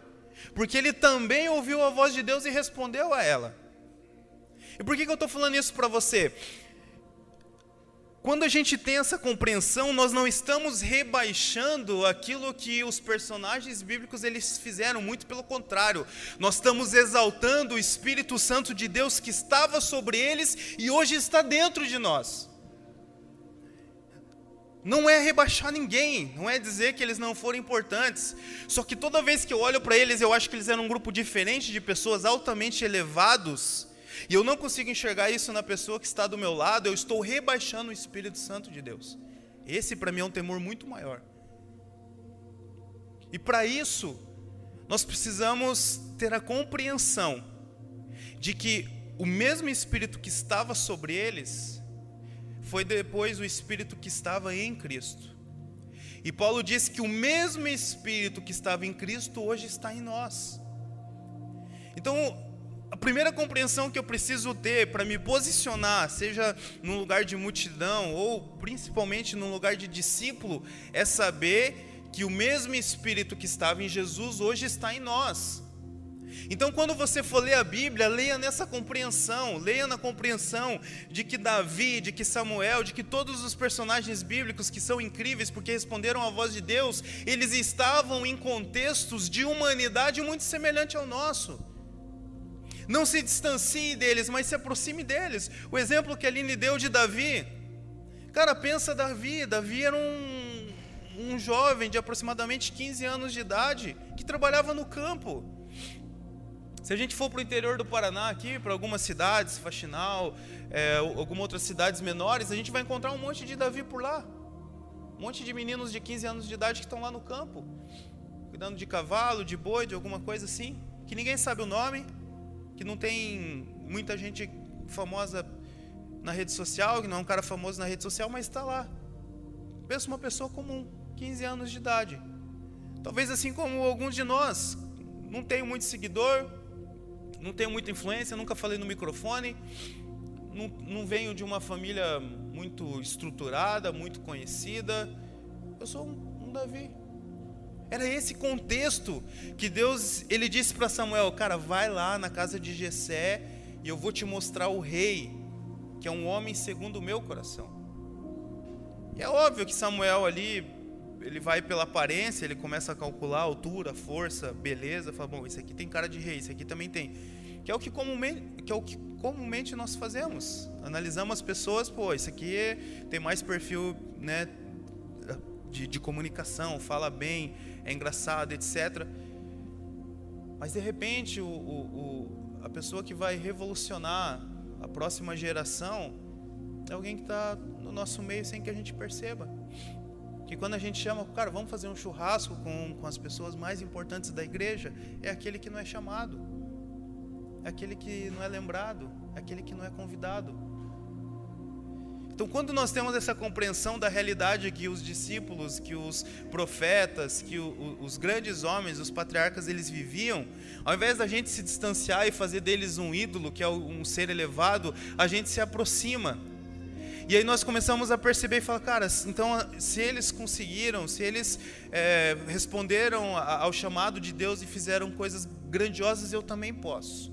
S1: Porque ele também ouviu a voz de Deus e respondeu a ela. E por que, que eu estou falando isso para você? Quando a gente tem essa compreensão, nós não estamos rebaixando aquilo que os personagens bíblicos eles fizeram, muito pelo contrário. Nós estamos exaltando o Espírito Santo de Deus que estava sobre eles e hoje está dentro de nós. Não é rebaixar ninguém, não é dizer que eles não foram importantes. Só que toda vez que eu olho para eles, eu acho que eles eram um grupo diferente de pessoas altamente elevados e eu não consigo enxergar isso na pessoa que está do meu lado, eu estou rebaixando o Espírito Santo de Deus. Esse para mim é um temor muito maior. E para isso, nós precisamos ter a compreensão de que o mesmo Espírito que estava sobre eles foi depois o Espírito que estava em Cristo. E Paulo diz que o mesmo Espírito que estava em Cristo hoje está em nós. Então, a primeira compreensão que eu preciso ter para me posicionar, seja num lugar de multidão ou principalmente num lugar de discípulo, é saber que o mesmo Espírito que estava em Jesus hoje está em nós. Então, quando você for ler a Bíblia, leia nessa compreensão, leia na compreensão de que Davi, de que Samuel, de que todos os personagens bíblicos que são incríveis porque responderam à voz de Deus, eles estavam em contextos de humanidade muito semelhante ao nosso. Não se distancie deles, mas se aproxime deles. O exemplo que a Aline deu de Davi. Cara, pensa Davi. Davi era um, um jovem de aproximadamente 15 anos de idade que trabalhava no campo. Se a gente for para o interior do Paraná aqui, para algumas cidades, Faxinal, é, algumas outras cidades menores, a gente vai encontrar um monte de Davi por lá. Um monte de meninos de 15 anos de idade que estão lá no campo, cuidando de cavalo, de boi, de alguma coisa assim, que ninguém sabe o nome, que não tem muita gente famosa na rede social, que não é um cara famoso na rede social, mas está lá. Pensa uma pessoa comum, 15 anos de idade. Talvez assim como alguns de nós, não tenho muito seguidor, não tenho muita influência, nunca falei no microfone, não, não venho de uma família muito estruturada, muito conhecida. Eu sou um, um Davi, era esse contexto que Deus ele disse para Samuel, cara, vai lá na casa de Jessé e eu vou te mostrar o rei, que é um homem segundo o meu coração. E é óbvio que Samuel ali, ele vai pela aparência, ele começa a calcular a altura, força, beleza, fala, bom, esse aqui tem cara de rei, esse aqui também tem. Que é o que comumente, que é o que comumente nós fazemos. Analisamos as pessoas, pô, esse aqui tem mais perfil, né, de, de comunicação, fala bem, é engraçado, etc. Mas de repente o, o, o, a pessoa que vai revolucionar a próxima geração é alguém que está no nosso meio sem que a gente perceba. Que quando a gente chama, cara, vamos fazer um churrasco com, com as pessoas mais importantes da igreja, é aquele que não é chamado, é aquele que não é lembrado, é aquele que não é convidado. Então, quando nós temos essa compreensão da realidade que os discípulos, que os profetas, que o, os grandes homens, os patriarcas, eles viviam, ao invés da gente se distanciar e fazer deles um ídolo, que é um ser elevado, a gente se aproxima. E aí nós começamos a perceber e falar, cara, então se eles conseguiram, se eles é, responderam ao chamado de Deus e fizeram coisas grandiosas, eu também posso.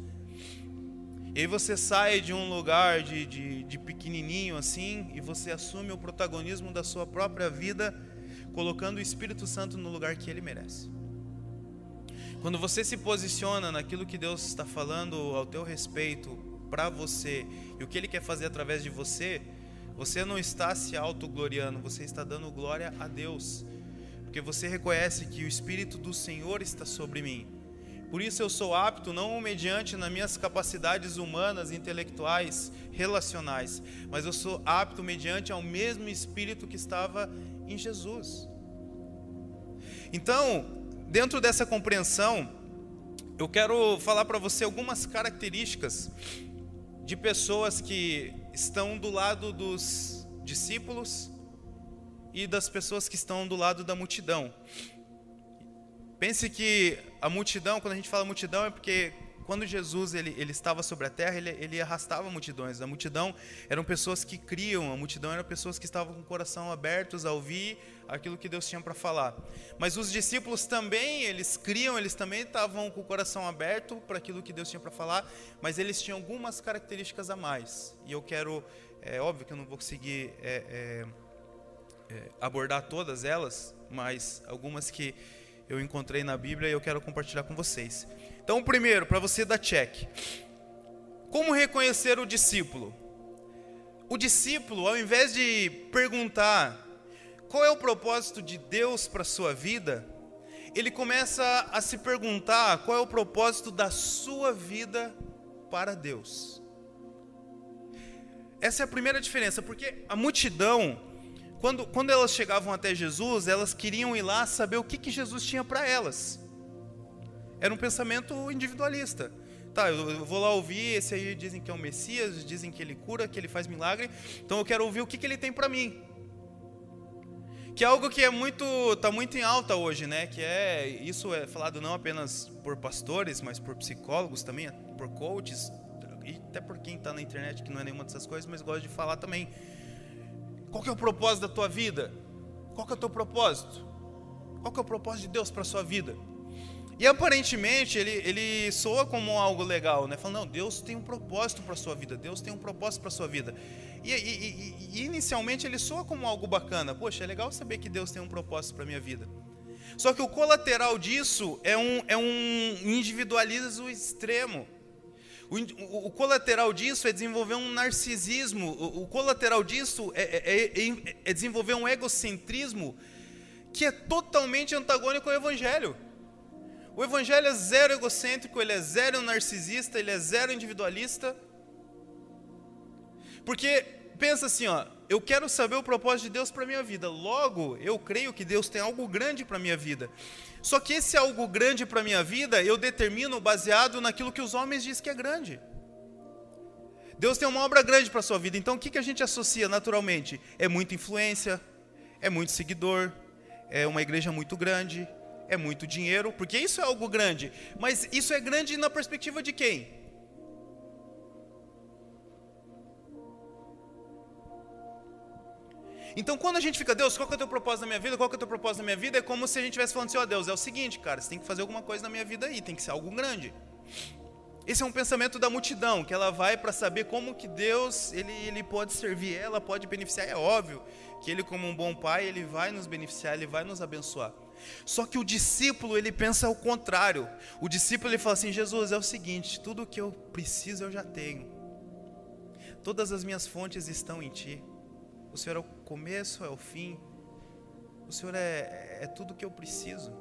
S1: E aí você sai de um lugar de, de, de, pequenininho assim e você assume o protagonismo da sua própria vida, colocando o Espírito Santo no lugar que ele merece. Quando você se posiciona naquilo que Deus está falando ao teu respeito para você e o que Ele quer fazer através de você, você não está se autogloriando, você está dando glória a Deus, porque você reconhece que o Espírito do Senhor está sobre mim Por isso eu sou apto, não mediante nas minhas capacidades humanas, intelectuais, relacionais, mas eu sou apto mediante ao mesmo Espírito que estava em Jesus. Então, dentro dessa compreensão, eu quero falar para você algumas características de pessoas que estão do lado dos discípulos e das pessoas que estão do lado da multidão. Pense que a multidão, quando a gente fala multidão, é porque quando Jesus ele, ele estava sobre a terra, ele, ele arrastava multidões. A multidão eram pessoas que criam, a multidão eram pessoas que estavam com o coração abertos a ouvir aquilo que Deus tinha para falar. Mas os discípulos também, eles criam, eles também estavam com o coração aberto para aquilo que Deus tinha para falar, mas eles tinham algumas características a mais. E eu quero, é óbvio que eu não vou conseguir é, é, é abordar todas elas, mas algumas que eu encontrei na Bíblia e eu quero compartilhar com vocês. Então, primeiro, para você dar check. Como reconhecer o discípulo? O discípulo, ao invés de perguntar qual é o propósito de Deus para sua vida, ele começa a se perguntar qual é o propósito da sua vida para Deus. Essa é a primeira diferença, porque a multidão quando, quando elas chegavam até Jesus, elas queriam ir lá saber o que, que Jesus tinha para elas. Era um pensamento individualista. Tá, eu vou lá ouvir, esse aí dizem que é o Messias, dizem que ele cura, que ele faz milagre, então eu quero ouvir o que, que ele tem para mim. Que é algo que é muito, tá muito em alta hoje, né? Que é isso é falado não apenas por pastores, mas por psicólogos também, por coaches, e até por quem está na internet que não é nenhuma dessas coisas, mas gosta de falar também qual é o propósito da tua vida? Qual é o teu propósito? Qual é o propósito de Deus para a sua vida? E aparentemente ele, ele soa como algo legal, né? Falando, não, Deus tem um propósito para a sua vida, Deus tem um propósito para a sua vida. E, e, e, inicialmente ele soa como algo bacana. Poxa, é legal saber que Deus tem um propósito para a minha vida. Só que o colateral disso é um, é um individualismo extremo. O, o, colateral disso é desenvolver um narcisismo, o, o colateral disso é, é, é, é, desenvolver um egocentrismo que é totalmente antagônico ao Evangelho. O Evangelho é zero egocêntrico, ele é zero narcisista, ele é zero individualista. Porque pensa assim, ó, eu quero saber o propósito de Deus para minha vida. Logo, eu creio que Deus tem algo grande para minha vida. Só que esse algo grande para a minha vida, eu determino baseado naquilo que os homens dizem que é grande. Deus tem uma obra grande para a sua vida, então o que, que a gente associa naturalmente? É muita influência, é muito seguidor, é uma igreja muito grande, é muito dinheiro, porque isso é algo grande. Mas isso é grande na perspectiva de quem? Então, quando a gente fica, Deus, qual que é o teu propósito na minha vida? Qual que é o teu propósito na minha vida? É como se a gente estivesse falando assim, ó oh, Deus, é o seguinte, cara, você tem que fazer alguma coisa na minha vida aí, tem que ser algo grande. Esse é um pensamento da multidão, que ela vai para saber como que Deus, ele, ele pode servir ela, pode beneficiar. É óbvio que ele como um bom pai, ele vai nos beneficiar, ele vai nos abençoar. Só que o discípulo, ele pensa o contrário. O discípulo, ele fala assim, Jesus, é o seguinte, tudo que eu preciso eu já tenho. Todas as minhas fontes estão em Ti. O Senhor é o começo, é o fim. O Senhor é, é tudo que eu preciso.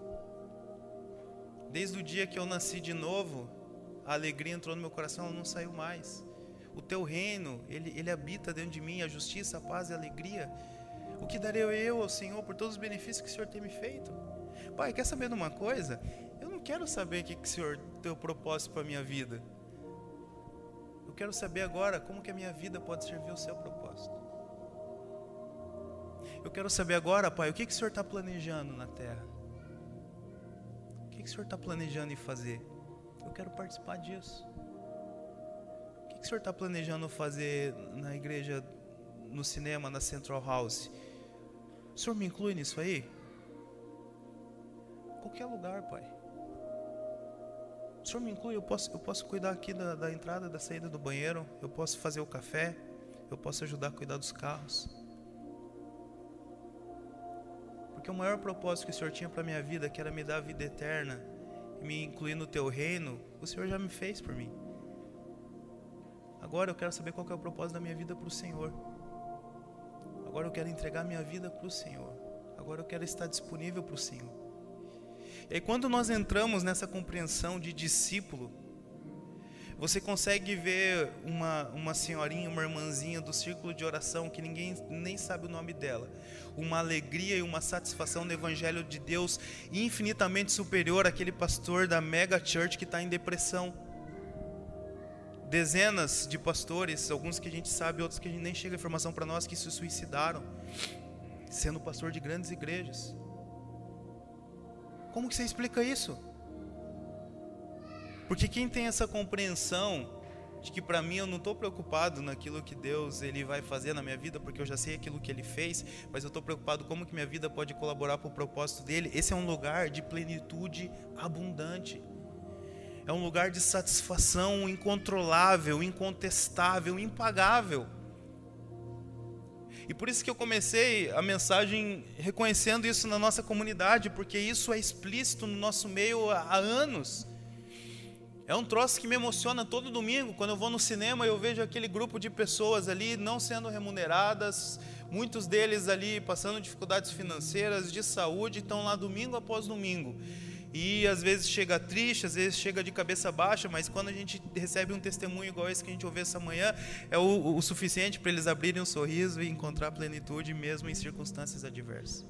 S1: Desde o dia que eu nasci de novo, a alegria entrou no meu coração, ela não saiu mais. O teu reino, ele, ele habita dentro de mim, a justiça, a paz e a alegria. O que darei eu ao Senhor por todos os benefícios que o Senhor tem me feito? Pai, quer saber de uma coisa? Eu não quero saber o que, que o Senhor tem o propósito para a minha vida. Eu quero saber agora como que a minha vida pode servir o seu propósito. Eu quero saber agora, Pai, o que, que o Senhor está planejando na terra? O que, que o Senhor está planejando em fazer? Eu quero participar disso. O que, que o Senhor está planejando fazer na igreja, no cinema, na Central House? O Senhor me inclui nisso aí? Qualquer lugar, Pai. O Senhor me inclui, eu posso, eu posso cuidar aqui da, da entrada, da saída do banheiro, eu posso fazer o café, eu posso ajudar a cuidar dos carros. Porque o maior propósito que o Senhor tinha para minha vida, que era me dar a vida eterna e me incluir no teu reino, o Senhor já me fez por mim. Agora eu quero saber qual é o propósito da minha vida para o Senhor. Agora eu quero entregar minha vida para o Senhor. Agora eu quero estar disponível para o Senhor. E aí, quando nós entramos nessa compreensão de discípulo, você consegue ver uma, uma senhorinha, uma irmãzinha do círculo de oração que ninguém nem sabe o nome dela. Uma alegria e uma satisfação no Evangelho de Deus infinitamente superior àquele pastor da mega church que está em depressão. Dezenas de pastores, alguns que a gente sabe, outros que a gente nem chega informação para nós, que se suicidaram, sendo pastor de grandes igrejas. Como que você explica isso? Porque quem tem essa compreensão de que para mim eu não estou preocupado naquilo que Deus ele vai fazer na minha vida, porque eu já sei aquilo que Ele fez, mas eu estou preocupado como que minha vida pode colaborar para o propósito dele. Esse é um lugar de plenitude abundante. É um lugar de satisfação incontrolável, incontestável, impagável. E por isso que eu comecei a mensagem reconhecendo isso na nossa comunidade, porque isso é explícito no nosso meio há anos. É um troço que me emociona todo domingo. Quando eu vou no cinema, eu vejo aquele grupo de pessoas ali não sendo remuneradas, muitos deles ali passando dificuldades financeiras, de saúde, estão lá domingo após domingo. E às vezes chega triste, às vezes chega de cabeça baixa, mas quando a gente recebe um testemunho igual esse que a gente ouviu essa manhã, é o, o suficiente para eles abrirem um sorriso e encontrar plenitude mesmo em circunstâncias adversas.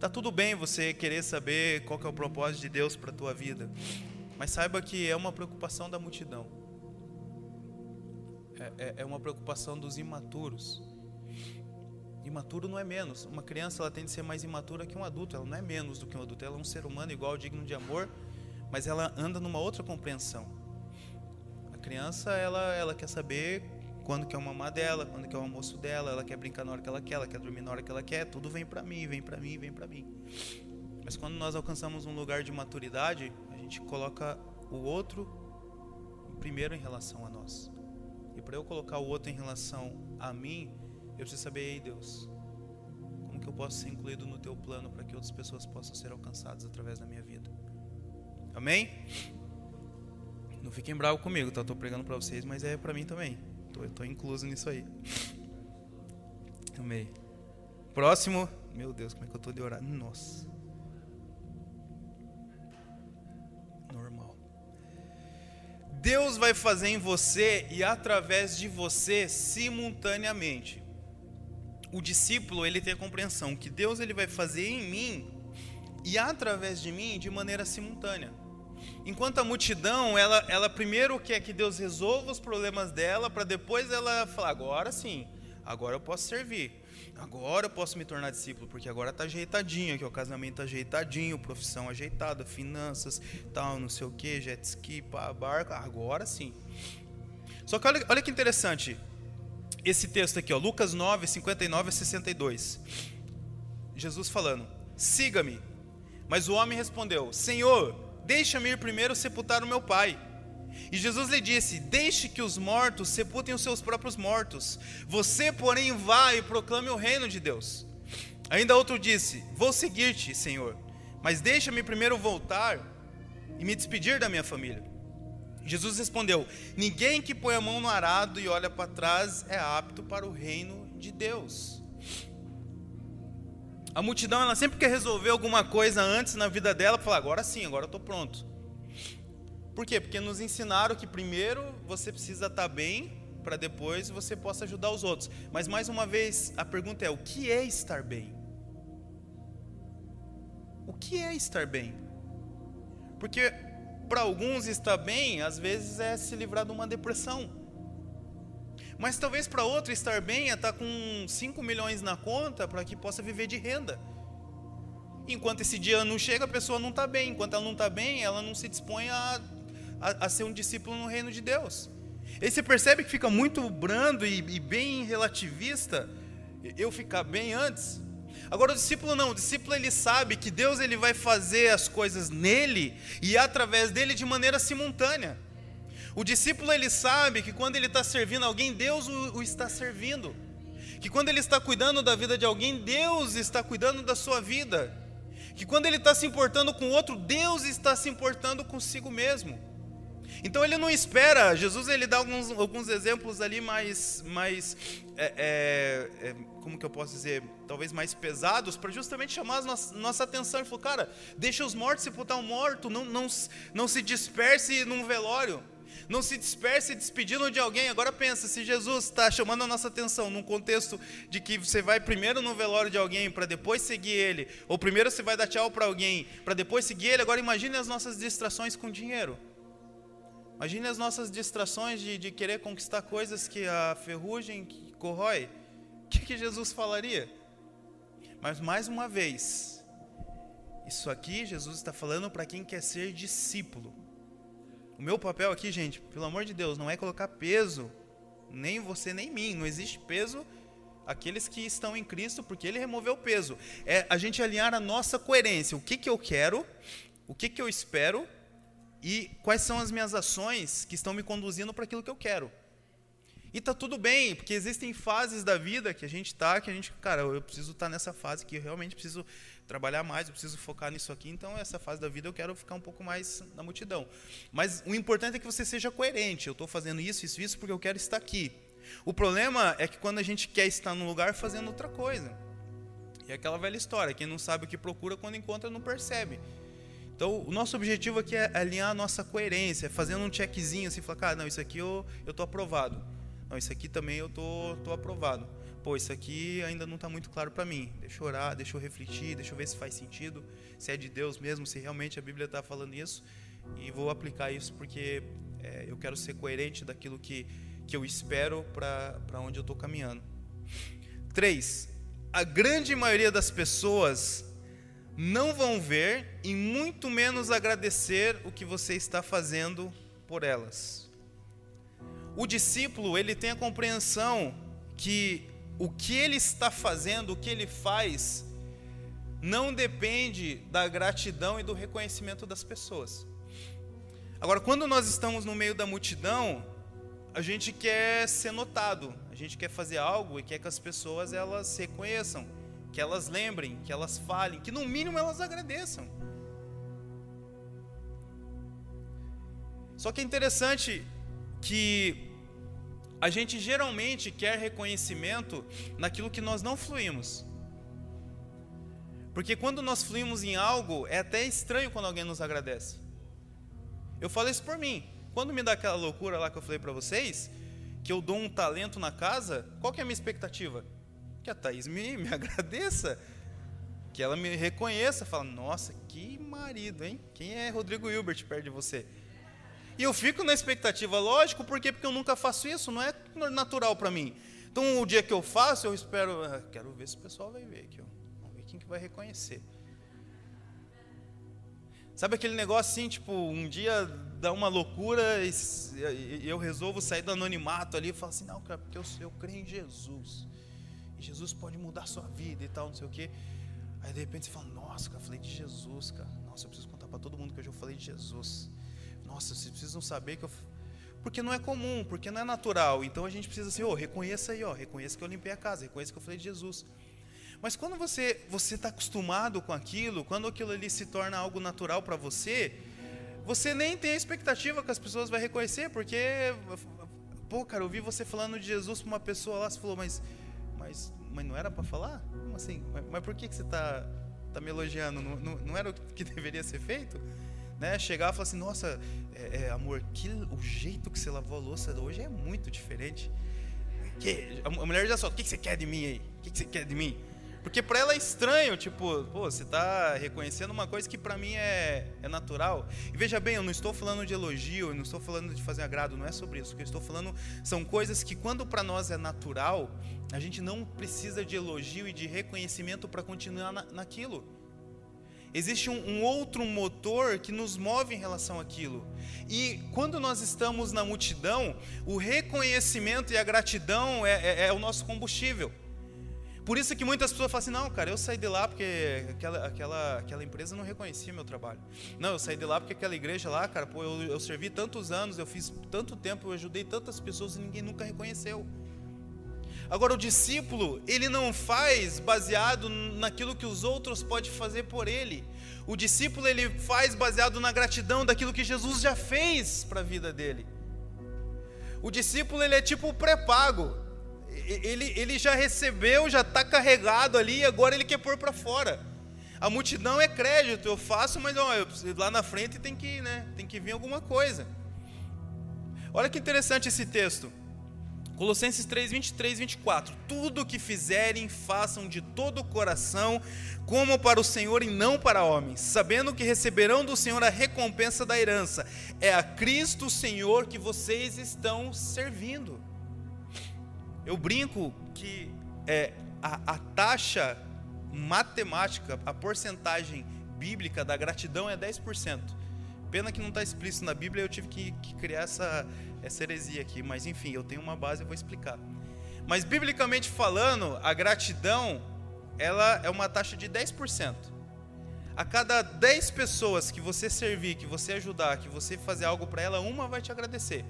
S1: Tá tudo bem você querer saber qual que é o propósito de Deus para a tua vida. Mas saiba que é uma preocupação da multidão. É, é, é uma preocupação dos imaturos. Imaturo não é menos. Uma criança ela tem de ser mais imatura que um adulto. Ela não é menos do que um adulto. Ela é um ser humano igual, digno de amor, mas ela anda numa outra compreensão. A criança ela, ela quer saber quando quer o mamar dela, quando quer o almoço dela, ela quer brincar na hora que ela quer, ela quer dormir na hora que ela quer. Tudo vem para mim, vem para mim, vem para mim. Mas quando nós alcançamos um lugar de maturidade, gente coloca o outro primeiro em relação a nós. E para eu colocar o outro em relação a mim, eu preciso saber, ei Deus, como que eu posso ser incluído no teu plano para que outras pessoas possam ser alcançadas através da minha vida. Amém? Não fiquem bravos comigo, tá? Estou pregando para vocês, mas é para mim também. Tô, tô incluso nisso aí. Amém. Próximo. Meu Deus, como é que eu tô de orar? Nossa. Deus vai fazer em você e através de você simultaneamente. O discípulo, ele tem a compreensão que Deus ele vai fazer em mim e através de mim de maneira simultânea. Enquanto a multidão, ela, ela primeiro quer que Deus resolva os problemas dela, para depois ela falar: agora sim, agora eu posso servir. Agora eu posso me tornar discípulo, porque agora está ajeitadinho, aqui o casamento está ajeitadinho, profissão ajeitada, finanças, tal, não sei o que, jet ski, pá, barco, agora sim. Só que olha, olha que interessante, esse texto aqui, ó, Lucas 9, 59 a 62. Jesus falando: Siga-me. Mas o homem respondeu: Senhor, deixa-me ir primeiro sepultar o meu pai. E Jesus lhe disse: Deixe que os mortos sepultem os seus próprios mortos. Você, porém, vá e proclame o reino de Deus. Ainda outro disse: Vou seguir-te, Senhor, mas deixa-me primeiro voltar e me despedir da minha família. Jesus respondeu: Ninguém que põe a mão no arado e olha para trás é apto para o reino de Deus. A multidão ela sempre quer resolver alguma coisa antes na vida dela falar: agora sim, agora eu estou pronto. Por quê? Porque nos ensinaram que primeiro você precisa estar bem para depois você possa ajudar os outros. Mas mais uma vez, a pergunta é: o que é estar bem? O que é estar bem? Porque para alguns estar bem, às vezes é se livrar de uma depressão. Mas talvez para outro estar bem é estar com 5 milhões na conta para que possa viver de renda. Enquanto esse dia não chega, a pessoa não está bem. Enquanto ela não está bem, ela não se dispõe a a, a ser um discípulo no reino de Deus. E você percebe que fica muito brando e, e bem relativista eu ficar bem antes. Agora o discípulo não, o discípulo ele sabe que Deus ele vai fazer as coisas nele e através dele de maneira simultânea. O discípulo ele sabe que quando ele está servindo alguém, Deus o, o, está servindo. Que quando ele está cuidando da vida de alguém, Deus está cuidando da sua vida. Que quando ele está se importando com outro, Deus está se importando consigo mesmo. Então ele não espera, Jesus ele dá alguns, alguns exemplos ali mais, mais é, é, é, como que eu posso dizer, talvez mais pesados, para justamente chamar a nossa, nossa, atenção. Ele falou, cara, deixa os mortos sepultar o morto, não, não, não se disperse num velório, não se disperse despedindo de alguém. Agora pensa, se Jesus está chamando a nossa atenção num contexto de que você vai primeiro no velório de alguém para depois seguir ele, ou primeiro você vai dar tchau para alguém para depois seguir ele, agora imagine as nossas distrações com dinheiro. Imagine as nossas distrações de, de querer conquistar coisas que a ferrugem corrói. O que, que Jesus falaria? Mas mais uma vez, isso aqui Jesus está falando para quem quer ser discípulo. O meu papel aqui, gente, pelo amor de Deus, não é colocar peso, nem você nem mim. Não existe peso aqueles que estão em Cristo, porque Ele removeu o peso. É a gente alinhar a nossa coerência. O que, que eu quero, o que, que eu espero e quais são as minhas ações que estão me conduzindo para aquilo que eu quero. E tá tudo bem, porque existem fases da vida que a gente tá, que a gente, cara, eu preciso estar tá nessa fase que eu realmente preciso trabalhar mais, eu preciso focar nisso aqui, então essa fase da vida eu quero ficar um pouco mais na multidão. Mas o importante é que você seja coerente. Eu estou fazendo isso, isso, isso porque eu quero estar aqui. O problema é que quando a gente quer estar num lugar fazendo outra coisa. E é aquela velha história, quem não sabe o que procura quando encontra não percebe. Então, o nosso objetivo aqui é alinhar a nossa coerência, fazendo um checkzinho assim, falar, cara, não, isso aqui eu eu tô aprovado. Não, isso aqui também eu tô tô aprovado. Pô, isso aqui ainda não está muito claro para mim. Deixa eu orar, deixa eu refletir, deixa eu ver se faz sentido, se é de Deus mesmo, se realmente a Bíblia está falando isso. E vou aplicar isso porque é, eu quero ser coerente daquilo que, que eu espero para onde eu estou caminhando. Três, a grande maioria das pessoas não vão ver e muito menos agradecer o que você está fazendo por elas. O discípulo, ele tem a compreensão que o que ele está fazendo, o que ele faz, não depende da gratidão e do reconhecimento das pessoas. Agora, quando nós estamos no meio da multidão, a gente quer ser notado, a gente quer fazer algo e quer que as pessoas elas reconheçam que elas lembrem, que elas falem, que no mínimo elas agradeçam. Só que é interessante que a gente geralmente quer reconhecimento naquilo que nós não fluímos. Porque quando nós fluímos em algo, é até estranho quando alguém nos agradece. Eu falo isso por mim. Quando me dá aquela loucura lá que eu falei para vocês, que eu dou um talento na casa, qual que é a minha expectativa? Que a Thaís me, me agradeça, que ela me reconheça, fala, nossa, que marido, hein? Quem é Rodrigo Hilbert perto de você? E eu fico na expectativa, lógico, por quê? Porque eu nunca faço isso, não é natural para mim. Então, o dia que eu faço, eu espero, ah, quero ver se o pessoal vai ver aqui, vamos ver quem que vai reconhecer. Sabe aquele negócio assim, tipo, um dia dá uma loucura e, eu resolvo sair do anonimato ali e falo assim, não, cara, porque eu, eu creio em Jesus. Jesus pode mudar sua vida e tal, não sei o quê. Aí de repente você fala, nossa, cara, eu falei de Jesus, cara. Nossa, eu preciso contar para todo mundo que eu já falei de Jesus. Nossa, vocês precisam saber que eu. Porque não é comum, porque não é natural. Então a gente precisa assim, oh, reconheça aí, ó, reconheça que eu limpei a casa, reconheça que eu falei de Jesus. Mas quando você você está acostumado com aquilo, quando aquilo ali se torna algo natural para você, você nem tem a expectativa que as pessoas vão reconhecer, porque, pô, cara, eu vi você falando de Jesus para uma pessoa lá, você falou, mas mas, mas não era para falar? Como assim? Mas, mas, por que, que você está tá me elogiando? Não, não, não, era o que deveria ser feito? Né? Chegar e falar assim, nossa, é, é, amor, que, o jeito que você lavou a louça hoje é muito diferente. Que, a, mulher já só, o que, que você quer de mim aí? O que, que você quer de mim? Porque para ela é estranho, tipo, pô, você está reconhecendo uma coisa que para mim é, é natural. E veja bem, eu não estou falando de elogio, eu não estou falando de fazer agrado, não é sobre isso. O que eu estou falando são coisas que quando para nós é natural, a gente não precisa de elogio e de reconhecimento para continuar na, naquilo. Existe um, um, outro motor que nos move em relação àquilo. E quando nós estamos na multidão, o reconhecimento e a gratidão é, é, é o nosso combustível. Por isso que muitas pessoas falam assim, não, cara, eu saí de lá porque aquela, aquela, aquela empresa não reconhecia meu trabalho. Não, eu saí de lá porque aquela igreja lá, cara, pô, eu, eu servi tantos anos, eu fiz tanto tempo, eu ajudei tantas pessoas e ninguém nunca reconheceu. Agora, o discípulo, ele não faz baseado naquilo que os outros podem fazer por ele. O discípulo, ele faz baseado na gratidão daquilo que Jesus já fez para a vida dele. O discípulo, ele é tipo o pré-pago. Ele, ele já recebeu, já está carregado ali, e agora ele quer pôr para fora. A multidão é crédito, eu faço, mas ó, eu, lá na frente tem que, né, tem que vir alguma coisa. Olha que interessante esse texto. Colossenses 3, 23, 24. Tudo o que fizerem, façam de todo o coração, como para o Senhor e não para homens, sabendo que receberão do Senhor a recompensa da herança. É a Cristo Senhor que vocês estão servindo. Eu brinco que é, a, a taxa matemática, a porcentagem bíblica da gratidão é 10%. Pena que não está explícito na Bíblia, eu tive que, que criar essa, essa heresia aqui, mas enfim, eu tenho uma base e vou explicar. Mas biblicamente falando, a gratidão ela é uma taxa de 10%. A cada 10 pessoas que você servir, que você ajudar, que você fazer algo para ela, uma vai te agradecer.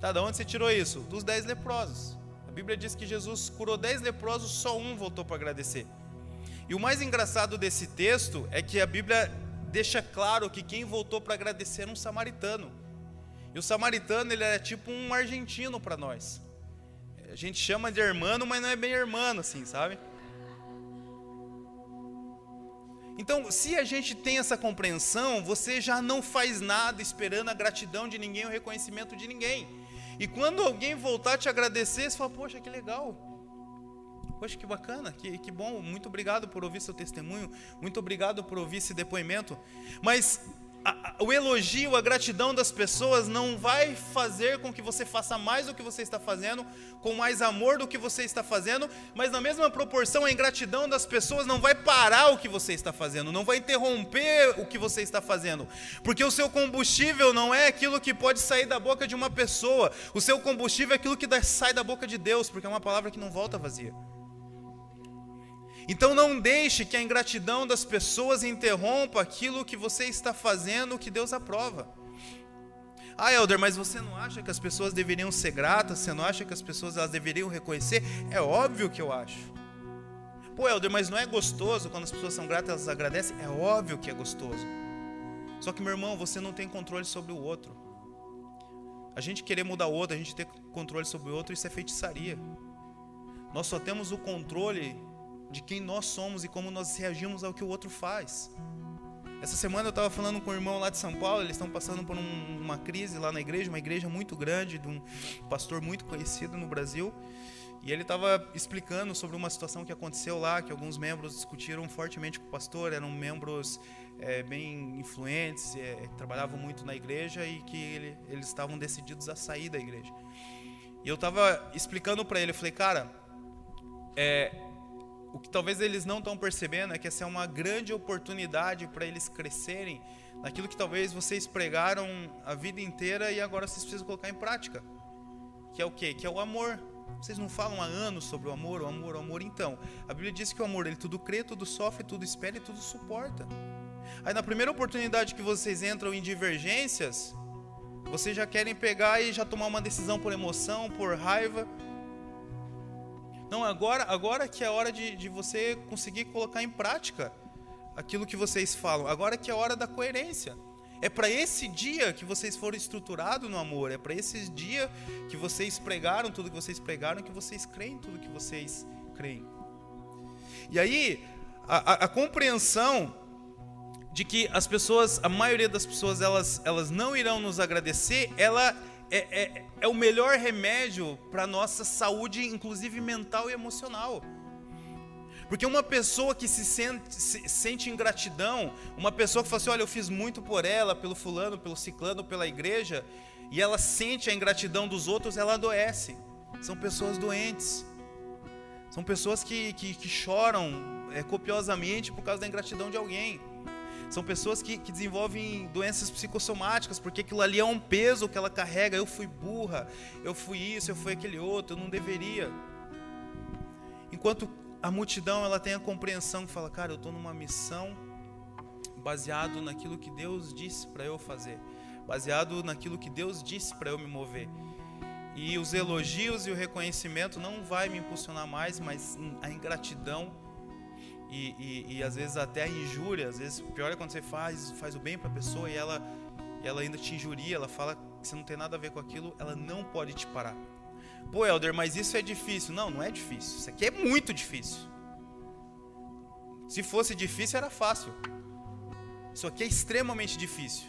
S1: Tá, de onde você tirou isso? Dos 10 leprosos. Bíblia diz que Jesus curou 10 leprosos, só um voltou para agradecer. E o mais engraçado desse texto é que a Bíblia deixa claro que quem voltou para agradecer era um samaritano. E o samaritano, ele era tipo um argentino para nós. A gente chama de irmão, mas não é bem irmão, assim, sabe? Então, se a gente tem essa compreensão, você já não faz nada esperando a gratidão de ninguém, o reconhecimento de ninguém. E quando alguém voltar a te agradecer, você fala, poxa, que legal. Poxa, que bacana, que, que bom, muito obrigado por ouvir seu testemunho, muito obrigado por ouvir esse depoimento. Mas a, o elogio, a gratidão das pessoas não vai fazer com que você faça mais do que você está fazendo, com mais amor do que você está fazendo, mas na mesma proporção a ingratidão das pessoas não vai parar o que você está fazendo, não vai interromper o que você está fazendo, porque o seu combustível não é aquilo que pode sair da boca de uma pessoa, o seu combustível é aquilo que sai da boca de Deus, porque é uma palavra que não volta vazia. Então não deixe que a ingratidão das pessoas interrompa aquilo que você está fazendo, que Deus aprova. Ah, Helder, mas você não acha que as pessoas deveriam ser gratas? Você não acha que as pessoas elas deveriam reconhecer? É óbvio que eu acho. Pô, Helder, mas não é gostoso quando as pessoas são gratas, elas agradecem? É óbvio que é gostoso. Só que, meu irmão, você não tem controle sobre o outro. A gente querer mudar o outro, a gente ter controle sobre o outro, isso é feitiçaria. Nós só temos o controle de quem nós somos e como nós reagimos ao que o outro faz. Essa semana eu estava falando com um irmão lá de São Paulo, eles estão passando por um, uma crise lá na igreja, uma igreja muito grande, de um pastor muito conhecido no Brasil. E ele estava explicando sobre uma situação que aconteceu lá, que alguns membros discutiram fortemente com o pastor, eram membros é, bem influentes, é, trabalhavam muito na igreja e que ele, eles estavam decididos a sair da igreja. E eu estava explicando para ele, eu falei, cara, é, o que talvez eles não estão percebendo é que essa é uma grande oportunidade para eles crescerem naquilo que talvez vocês pregaram a vida inteira e agora vocês precisam colocar em prática. Que é o quê? Que é o amor. Vocês não falam há anos sobre o amor, o amor, o amor. Então, a Bíblia diz que o amor, ele tudo crê, tudo sofre, tudo espera e tudo suporta. Aí na primeira oportunidade que vocês entram em divergências, vocês já querem pegar e já tomar uma decisão por emoção, por raiva, não, agora, agora que é a hora de, de você conseguir colocar em prática aquilo que vocês falam. Agora que é a hora da coerência. É para esse dia que vocês foram estruturados no amor. É para esse dia que vocês pregaram tudo que vocês pregaram, que vocês creem tudo que vocês creem. E aí, a, a, a compreensão de que as pessoas, a maioria das pessoas, elas, elas não irão nos agradecer, ela é, é, é o melhor remédio para nossa saúde, inclusive mental e emocional. Porque uma pessoa que se sente, se sente ingratidão, uma pessoa que fala assim: olha, eu fiz muito por ela, pelo fulano, pelo ciclano, pela igreja, e ela sente a ingratidão dos outros, ela adoece. São pessoas doentes. São pessoas que, que, que choram é, copiosamente por causa da ingratidão de alguém. São pessoas que, que desenvolvem doenças psicossomáticas, porque aquilo ali é um peso que ela carrega. Eu fui burra, eu fui isso, eu fui aquele outro, eu não deveria. Enquanto a multidão ela tem a compreensão que fala, cara, eu estou numa missão baseado naquilo que Deus disse para eu fazer, baseado naquilo que Deus disse para eu me mover. E os elogios e o reconhecimento não vai me impulsionar mais, mas a ingratidão e, e, e às vezes até a injúria. Às vezes, pior é quando você faz, faz o bem para a pessoa e ela, ela ainda te injuria, ela fala que você não tem nada a ver com aquilo, ela não pode te parar. Pô, Helder, mas isso é difícil. Não, não é difícil. Isso aqui é muito difícil. Se fosse difícil, era fácil. Isso aqui é extremamente difícil.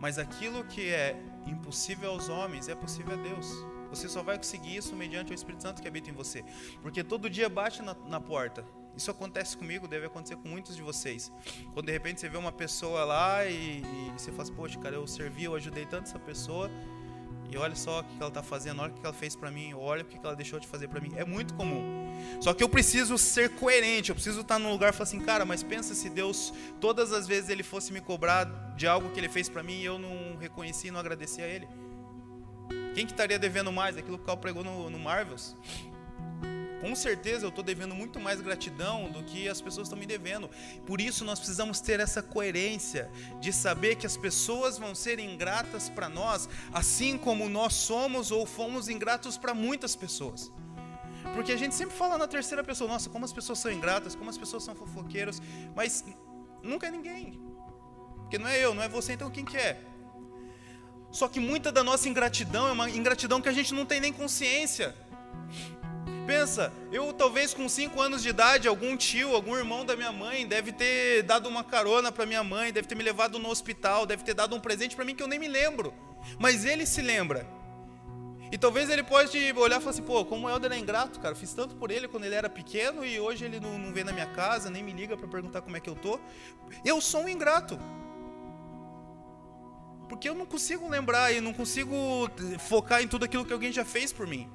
S1: Mas aquilo que é impossível aos homens é possível a Deus. Você só vai conseguir isso mediante o Espírito Santo que habita em você. Porque todo dia bate na, na porta. Isso acontece comigo, deve acontecer com muitos de vocês. Quando de repente você vê uma pessoa lá e, e você fala assim, poxa, cara, eu servi, eu ajudei tanto essa pessoa e olha só o que ela está fazendo, olha o que ela fez para mim, olha o que ela deixou de fazer para mim. É muito comum. Só que eu preciso ser coerente, eu preciso estar num lugar e falar assim, cara, mas pensa se Deus, todas as vezes ele fosse me cobrar de algo que ele fez para mim e eu não reconheci e não agradeci a ele. Quem que estaria devendo mais? Aquilo que o Carl pregou no, no Marvels com certeza eu estou devendo muito mais gratidão do que as pessoas estão me devendo. Por isso nós precisamos ter essa coerência de saber que as pessoas vão ser ingratas para nós, assim como nós somos ou fomos ingratos para muitas pessoas. Porque a gente sempre fala na terceira pessoa, nossa, como as pessoas são ingratas, como as pessoas são fofoqueiras, mas nunca é ninguém. Porque não é eu, não é você, então quem que é? Só que muita da nossa ingratidão é uma ingratidão que a gente não tem nem consciência. Pensa, eu talvez com 5 anos de idade, algum tio, algum irmão da minha mãe deve ter dado uma carona para minha mãe, deve ter me levado no hospital, deve ter dado um presente para mim que eu nem me lembro. Mas ele se lembra. E talvez ele pode olhar e falar assim, pô, como o Helder é ingrato, cara, fiz tanto por ele quando ele era pequeno e hoje ele não, não vem na minha casa, nem me liga para perguntar como é que eu tô. Eu sou um ingrato. Porque eu não consigo lembrar e não consigo focar em tudo aquilo que alguém já fez por mim.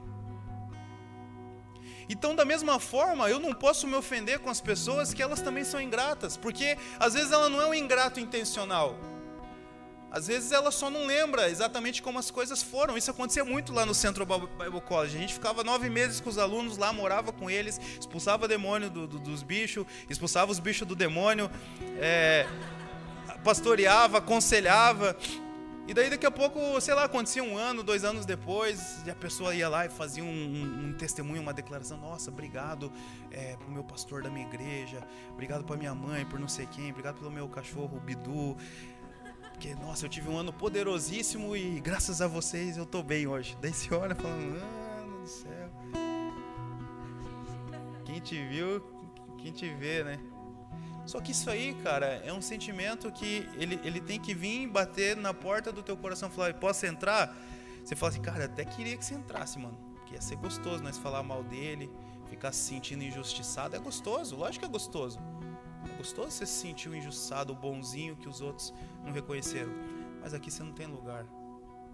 S1: Então, da mesma forma, eu não posso me ofender com as pessoas que elas também são ingratas, porque às vezes ela não é um ingrato intencional. Às vezes ela só não lembra exatamente como as coisas foram. Isso acontecia muito lá no Centro Bible College. A gente ficava nove meses com os alunos lá, morava com eles, expulsava demônio do, do, dos bichos, expulsava os bichos do demônio, é, pastoreava, aconselhava. E daí daqui a pouco, sei lá, acontecia um ano, dois anos depois, e a pessoa ia lá e fazia um, um, um testemunho, uma declaração, nossa, obrigado é, pro meu pastor da minha igreja, obrigado pra minha mãe, por não sei quem, obrigado pelo meu cachorro, Bidu. Porque, nossa, eu tive um ano poderosíssimo e graças a vocês eu tô bem hoje. Daí você olha falando, mano do céu. Quem te viu, quem te vê, né? Só que isso aí, cara, é um sentimento que ele, ele tem que vir bater na porta do teu coração e falar, posso entrar? Você fala assim, cara, até queria que você entrasse, mano. Que ia ser gostoso nós falar mal dele, ficar se sentindo injustiçado. É gostoso, lógico que é gostoso. É gostoso você se sentir o injustiçado, o bonzinho que os outros não reconheceram. Mas aqui você não tem lugar.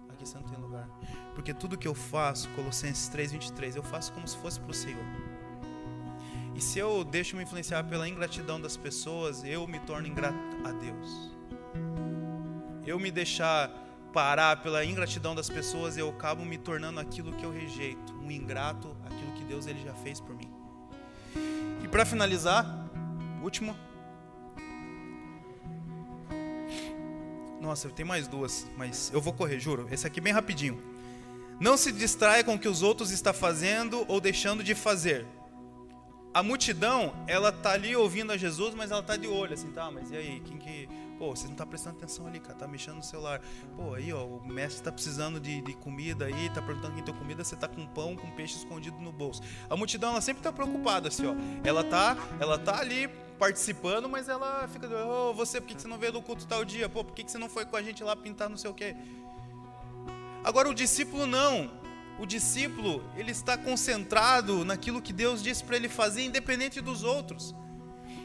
S1: Aqui você não tem lugar. Porque tudo que eu faço, Colossenses 3, 23, eu faço como se fosse para o Senhor. E se eu deixo me influenciar pela ingratidão das pessoas, eu me torno ingrato a Deus. Eu me deixar parar pela ingratidão das pessoas, eu acabo me tornando aquilo que eu rejeito, um ingrato, aquilo que Deus ele já fez por mim. E para finalizar, último. Nossa, tem mais duas, mas eu vou correr, juro. Esse aqui bem rapidinho. Não se distraia com o que os outros estão fazendo ou deixando de fazer a multidão, ela tá ali ouvindo a Jesus, mas ela tá de olho, assim, tá, mas e aí, quem que. Pô, você não tá prestando atenção ali, cara, tá mexendo no celular. Pô, aí, ó, o mestre tá precisando de, de comida aí, tá perguntando quem tem comida, você tá com pão, com peixe escondido no bolso. A multidão, ela sempre tá preocupada, assim, ó. Ela tá, ela tá ali participando, mas ela fica, ô, oh, você, por que você não veio do culto tal dia? Pô, por que você não foi com a gente lá pintar não sei o quê? Agora o discípulo não o discípulo, ele está concentrado naquilo que Deus disse para ele fazer, independente dos outros.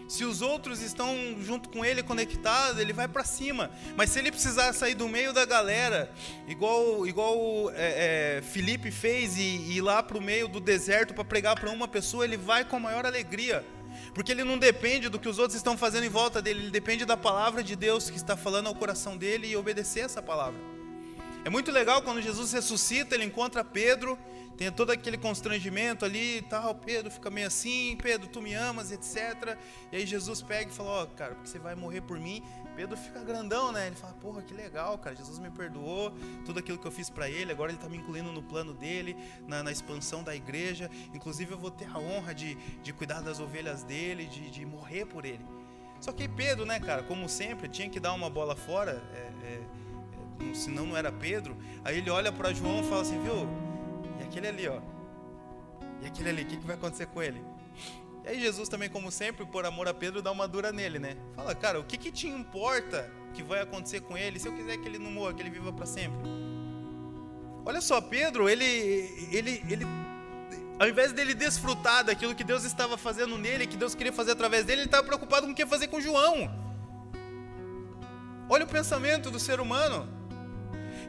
S1: Se os outros estão junto com ele, conectados, ele vai para cima. Mas se ele precisar sair do meio da galera, igual, igual é, é, Felipe fez, e, e ir lá para o meio do deserto para pregar para uma pessoa, ele vai com a maior alegria. Porque ele não depende do que os outros estão fazendo em volta dele, ele depende da palavra de Deus que está falando ao coração dele e obedecer essa palavra. É muito legal quando Jesus ressuscita, ele encontra Pedro tem todo aquele constrangimento ali e tal. Pedro fica meio assim, Pedro, tu me amas, etc. E aí Jesus pega e fala: Ó, oh, cara, porque você vai morrer por mim. Pedro fica grandão, né? Ele fala: Porra, que legal, cara. Jesus me perdoou, tudo aquilo que eu fiz para ele. Agora ele tá me incluindo no plano dele, na, na, expansão da igreja. Inclusive, eu vou ter a honra de, de cuidar das ovelhas dele, de, de morrer por ele. Só que Pedro, né, cara, como sempre, tinha que dar uma bola fora. É, é, senão não era Pedro. Aí ele olha para João e fala assim: Viu? E aquele ali, ó. E aquele ali, o que, que vai acontecer com ele? E aí Jesus também, como sempre, por amor a Pedro, dá uma dura nele, né? Fala, cara, o que, que te importa que vai acontecer com ele se eu quiser que ele não morra, que ele viva para sempre? Olha só, Pedro, ele, ele, ele, ao invés dele desfrutar daquilo que Deus estava fazendo nele, que Deus queria fazer através dele, ele estava preocupado com o que fazer com João. Olha o pensamento do ser humano.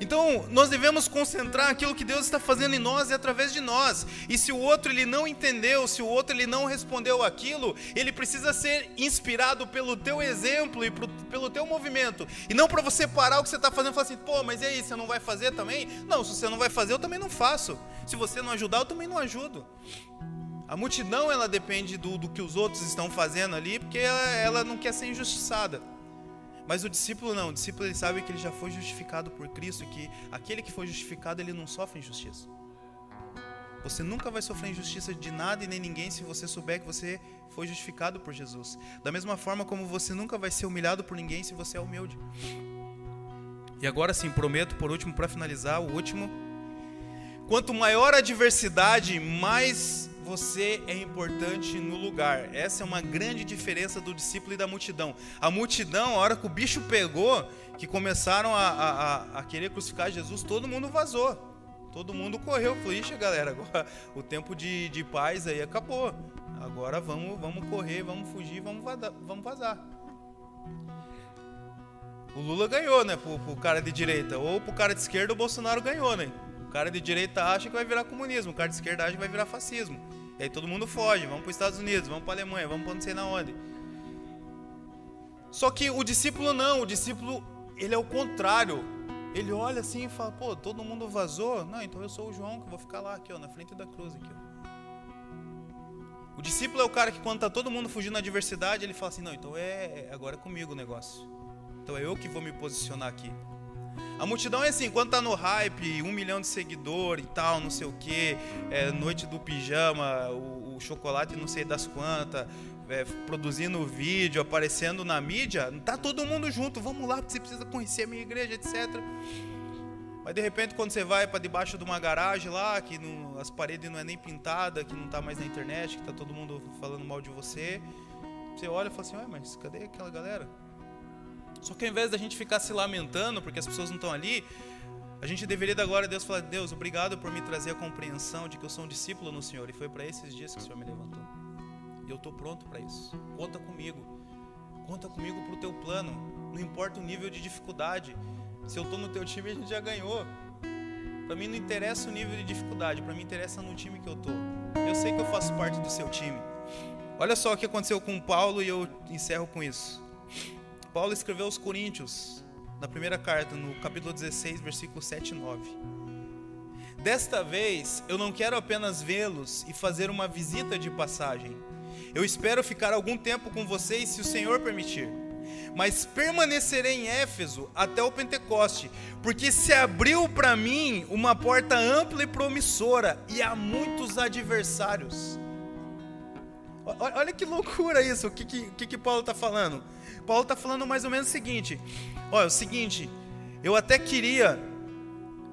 S1: Então, nós devemos concentrar aquilo que Deus está fazendo em nós e através de nós. E se o outro ele não entendeu, se o outro ele não respondeu aquilo, ele precisa ser inspirado pelo teu exemplo e pro, pelo teu movimento. E não para você parar o que você está fazendo e falar assim, pô, mas e aí, você não vai fazer também? Não, se você não vai fazer, eu também não faço. Se você não ajudar, eu também não ajudo. A multidão, ela depende do, do que os outros estão fazendo ali, porque ela, ela não quer ser injustiçada. Mas o discípulo não, o discípulo ele sabe que ele já foi justificado por Cristo e que aquele que foi justificado ele não sofre injustiça. Você nunca vai sofrer injustiça de nada e nem ninguém se você souber que você foi justificado por Jesus. Da mesma forma como você nunca vai ser humilhado por ninguém se você é humilde. E agora sim, prometo por último para finalizar, o último. Quanto maior a diversidade, mais você é importante no lugar. Essa é uma grande diferença do discípulo e da multidão. A multidão, a hora que o bicho pegou, que começaram a, a, a querer crucificar Jesus, todo mundo vazou. Todo mundo correu. Falou, ixi, galera, agora o tempo de, de paz aí acabou. Agora vamos, vamos correr, vamos fugir, vamos vazar. Vamos vazar. O Lula ganhou, né, pro, pro cara de direita. Ou pro cara de esquerda, o Bolsonaro ganhou, né? O cara de direita acha que vai virar comunismo, o cara de esquerda acha que vai virar fascismo. E aí todo mundo foge, vamos para os Estados Unidos, vamos para a Alemanha, vamos para não sei na onde. Só que o discípulo não, o discípulo, ele é o contrário. Ele olha assim e fala, pô, todo mundo vazou? Não, então eu sou o João que vou ficar lá aqui, ó, na frente da cruz aqui, ó. O discípulo é o cara que quando tá todo mundo fugindo da adversidade, ele fala assim, não, então é, é agora é comigo o negócio. Então é eu que vou me posicionar aqui. A multidão é assim, quando tá no hype, um milhão de seguidores e tal, não sei o que, é, noite do pijama, o, o, chocolate não sei das quantas, é, produzindo vídeo, aparecendo na mídia, tá todo mundo junto, vamos lá, você precisa conhecer a minha igreja, etc. Mas de repente quando você vai para debaixo de uma garagem lá, que não, as paredes não é nem pintada, que não tá mais na internet, que tá todo mundo falando mal de você, você olha e fala assim, ué, mas cadê aquela galera? Só que ao invés da gente ficar se lamentando porque as pessoas não estão ali, a gente deveria dar glória a Deus falar: Deus, obrigado por me trazer a compreensão de que eu sou um discípulo no Senhor. E foi para esses dias que o Senhor me levantou. E eu estou pronto para isso. Conta comigo. Conta comigo para o teu plano. Não importa o nível de dificuldade. Se eu estou no teu time, a gente já ganhou. Para mim não interessa o nível de dificuldade. Para mim interessa no time que eu estou. Eu sei que eu faço parte do seu time. Olha só o que aconteceu com Paulo e eu encerro com isso. Paulo escreveu aos Coríntios, na primeira carta, no capítulo 16, versículo 7 e 9. Desta vez, eu não quero apenas vê-los e fazer uma visita de passagem. Eu espero ficar algum tempo com vocês, se o Senhor permitir. Mas permanecerei em Éfeso até o Pentecoste, porque se abriu para mim uma porta ampla e promissora, e há muitos adversários. Olha que loucura isso, o que, que, que Paulo está falando? Paulo está falando mais ou menos o seguinte: olha, é o seguinte, eu até queria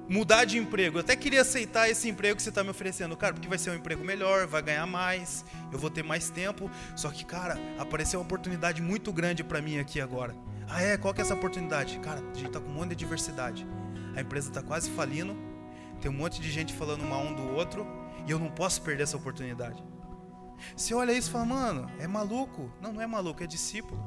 S1: mudar de emprego, eu até queria aceitar esse emprego que você está me oferecendo, cara, porque vai ser um emprego melhor, vai ganhar mais, eu vou ter mais tempo. Só que, cara, apareceu uma oportunidade muito grande para mim aqui agora. Ah, é? Qual que é essa oportunidade? Cara, a gente está com um monte de diversidade. A empresa está quase falindo, tem um monte de gente falando mal um do outro, e eu não posso perder essa oportunidade. Você olha isso e fala, mano, é maluco. Não, não é maluco, é discípulo.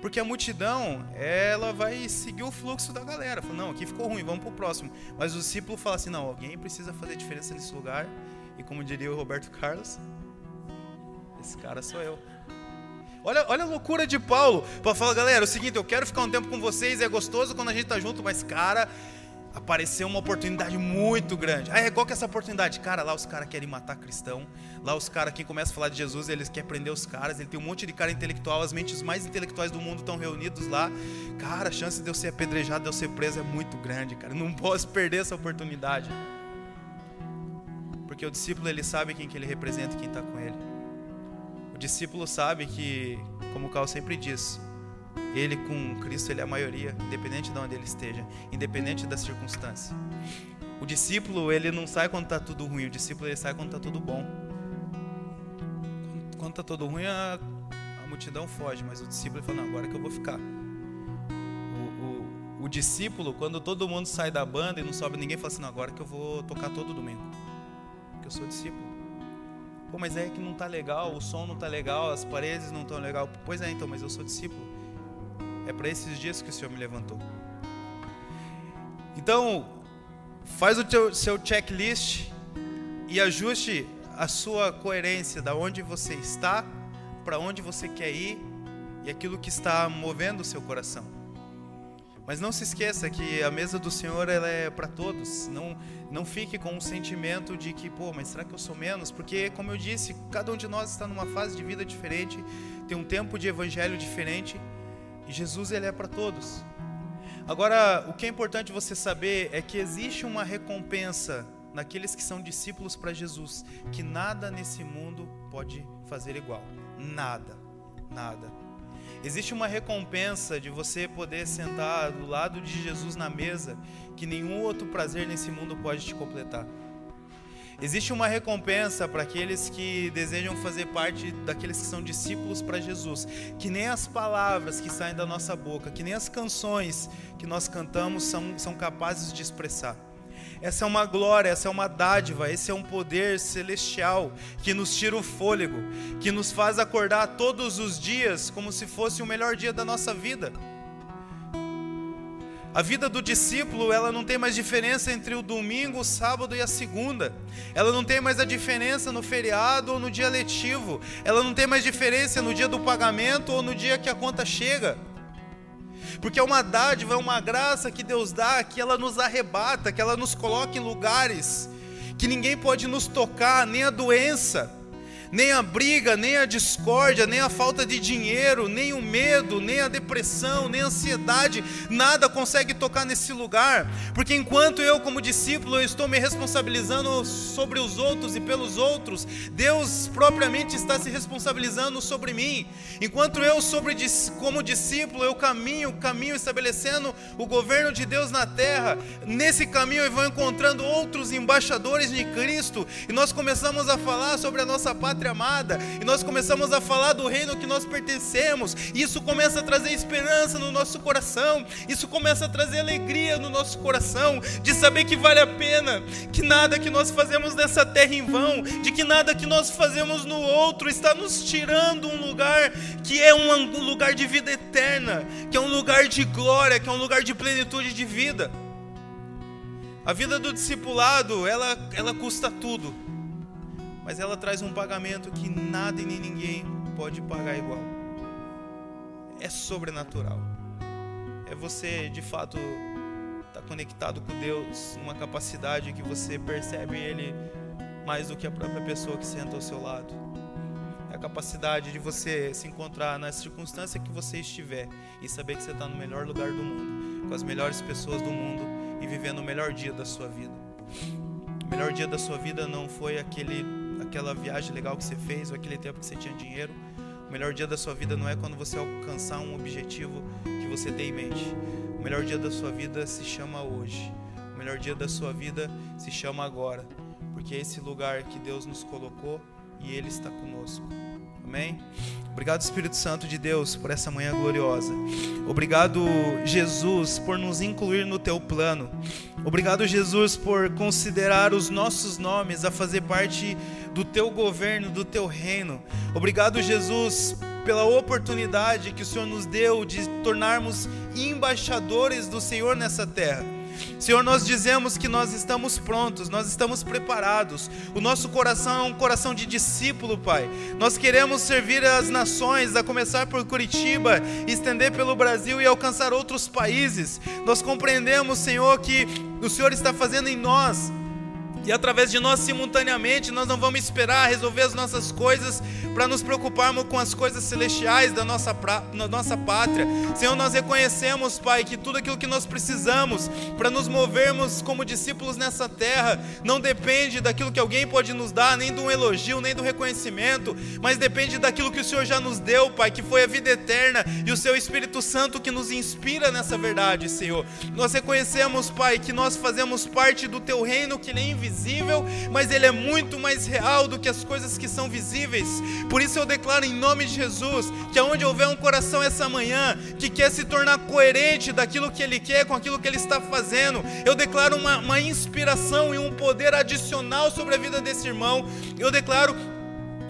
S1: Porque a multidão, ela vai seguir o fluxo da galera. Fala, não, aqui ficou ruim, vamos pro próximo. Mas o discípulo fala assim, não, alguém precisa fazer diferença nesse lugar. E como diria o Roberto Carlos, esse cara sou eu. Olha, olha a loucura de Paulo. Para falar, galera, é o seguinte, eu quero ficar um tempo com vocês, é gostoso quando a gente tá junto, mas cara, apareceu uma oportunidade muito grande. Ah, é qual que é essa oportunidade? Cara, lá os caras querem matar cristão. Lá os caras, quem começa a falar de Jesus, eles querem prender os caras. Ele tem um monte de cara intelectual, as mentes mais intelectuais do mundo estão reunidos lá. Cara, a chance de eu ser apedrejado, de eu ser preso é muito grande, cara. Não posso perder essa oportunidade. Porque o discípulo, ele sabe quem que ele representa e quem está com ele. O discípulo sabe que, como o Carl sempre diz, ele com Cristo, ele é a maioria, independente de onde ele esteja, independente da circunstância. O discípulo, ele não sai quando está tudo ruim, o discípulo ele sai quando está tudo bom. Quando está tudo ruim, a, a, multidão foge, mas o discípulo fala, não, agora que eu vou ficar. O, discípulo, quando todo mundo sai da banda e não sobe ninguém, fala assim, não, agora que eu vou tocar todo domingo. Porque eu sou discípulo. Pô, mas é que não está legal, o som não está legal, as paredes não estão legal. Pois é, então, mas eu sou discípulo. É para esses dias que o Senhor me levantou. Então, faz o teu, seu checklist e ajuste a sua coerência da onde você está, para onde você quer ir e aquilo que está movendo o seu coração. Mas não se esqueça que a mesa do Senhor ela é para todos. Não, não fique com um sentimento de que, pô, mas será que eu sou menos? Porque, como eu disse, cada um de nós está numa fase de vida diferente, tem um tempo de evangelho diferente. E Jesus ele é para todos. Agora, o que é importante você saber é que existe uma recompensa naqueles que são discípulos para Jesus, que nada nesse mundo pode fazer igual. Nada. Nada. Existe uma recompensa de você poder sentar do lado de Jesus na mesa, que nenhum outro prazer nesse mundo pode te completar. Existe uma recompensa para aqueles que desejam fazer parte daqueles que são discípulos para Jesus, que nem as palavras que saem da nossa boca, que nem as canções que nós cantamos são, são capazes de expressar. Essa é uma glória, essa é uma dádiva, esse é um poder celestial que nos tira o fôlego, que nos faz acordar todos os dias como se fosse o melhor dia da nossa vida. A vida do discípulo, ela não tem mais diferença entre o domingo, o sábado e a segunda. Ela não tem mais a diferença no feriado ou no dia letivo. Ela não tem mais diferença no dia do pagamento ou no dia que a conta chega. Porque é uma dádiva, é uma graça que Deus dá, que ela nos arrebata, que ela nos coloca em lugares que ninguém pode nos tocar, nem a doença nem a briga, nem a discórdia, nem a falta de dinheiro, nem o medo, nem a depressão, nem a ansiedade, nada consegue tocar nesse lugar, porque enquanto eu, como discípulo, estou me responsabilizando sobre os outros e pelos outros, Deus propriamente está se responsabilizando sobre mim. Enquanto eu, sobre, como discípulo, eu caminho, caminho estabelecendo o governo de Deus na terra, nesse caminho eu vou encontrando outros embaixadores de Cristo, e nós começamos a falar sobre a nossa pátria pátria amada, e nós começamos a falar do reino que nós pertencemos, e isso começa a trazer esperança no nosso coração, isso começa a trazer alegria no nosso coração, de saber que vale a pena, que nada que nós fazemos nessa terra em vão, de que nada que nós fazemos no outro está nos tirando um lugar que é um lugar de vida eterna, que é um lugar de glória, que é um lugar de plenitude de vida. A vida do discipulado, ela, ela custa tudo mas ela traz um pagamento que nada e nem ninguém pode pagar igual. É sobrenatural. É você de fato estar tá conectado com Deus, uma capacidade que você percebe Ele mais do que a própria pessoa que senta ao seu lado. É a capacidade de você se encontrar na circunstância que você estiver e saber que você está no melhor lugar do mundo, com as melhores pessoas do mundo e vivendo o melhor dia da sua vida. O melhor dia da sua vida não foi aquele aquela viagem legal que você fez, ou aquele tempo que você tinha dinheiro. O melhor dia da sua vida não é quando você alcançar um objetivo que você tem em mente. O melhor dia da sua vida se chama hoje. O melhor dia da sua vida se chama agora, porque é esse lugar que Deus nos colocou e Ele está conosco. Amém? Obrigado, Espírito Santo de Deus, por essa manhã gloriosa. Obrigado, Jesus, por nos incluir no teu plano. Obrigado, Jesus, por considerar os nossos nomes a fazer parte do teu governo, do teu reino. Obrigado, Jesus, pela oportunidade que o Senhor nos deu de tornarmos embaixadores do Senhor nessa terra. Senhor, nós dizemos que nós estamos prontos, nós estamos preparados. O nosso coração é um coração de discípulo, Pai. Nós queremos servir as nações, a começar por Curitiba, estender pelo Brasil e alcançar outros países. Nós compreendemos, Senhor, que o Senhor está fazendo em nós e através de nós simultaneamente, nós não vamos esperar resolver as nossas coisas para nos preocuparmos com as coisas celestiais da nossa, pra, nossa pátria. Senhor, nós reconhecemos, Pai, que tudo aquilo que nós precisamos para nos movermos como discípulos nessa terra não depende daquilo que alguém pode nos dar, nem do elogio, nem do reconhecimento, mas depende daquilo que o Senhor já nos deu, Pai, que foi a vida eterna e o Seu Espírito Santo que nos inspira nessa verdade, Senhor. Nós reconhecemos, Pai, que nós fazemos parte do Teu reino que nem invisível invisível, mas ele é muito mais real do que as coisas que são visíveis. Por isso eu declaro em nome de Jesus que aonde houver um coração essa manhã que quer se tornar coerente daquilo que ele quer com aquilo que ele está fazendo, eu declaro uma, uma inspiração e um poder adicional sobre a vida desse irmão. Eu declaro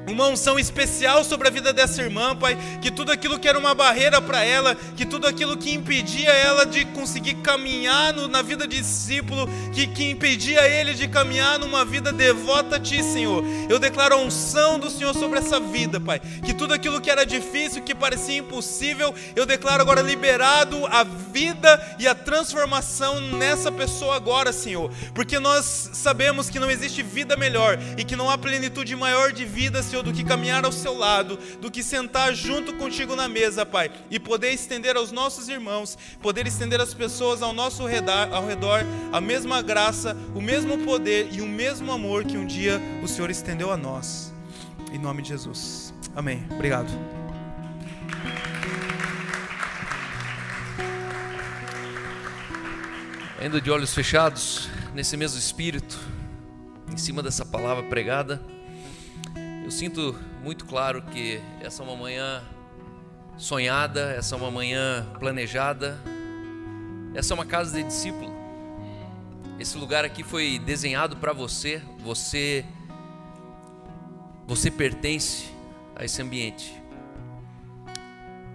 S1: uma unção especial sobre a vida dessa irmã, Pai, que tudo aquilo que era uma barreira para ela, que tudo aquilo que impedia ela de conseguir caminhar no, na vida de discípulo, que, que impedia ele de caminhar numa vida devota a Ti, Senhor. Eu declaro a unção do Senhor sobre essa vida, Pai, que tudo aquilo que era difícil, que parecia impossível, eu declaro agora liberado a vida e a transformação nessa pessoa agora, Senhor, porque nós sabemos que não existe vida melhor e que não há plenitude maior de vida, Senhor Senhor, do que caminhar ao seu lado, do que sentar junto contigo na mesa, Pai, e poder estender aos nossos irmãos, poder estender às pessoas ao nosso redor, ao redor a mesma graça, o mesmo poder e o mesmo amor que um dia o Senhor estendeu a nós. Em nome de Jesus. Amém. Obrigado.
S2: Ainda de olhos fechados, nesse mesmo espírito, em cima dessa palavra pregada. Eu sinto muito claro que essa é uma manhã sonhada, essa é uma manhã planejada, essa é uma casa de discípulo. Esse lugar aqui foi desenhado para você, você você pertence a esse ambiente.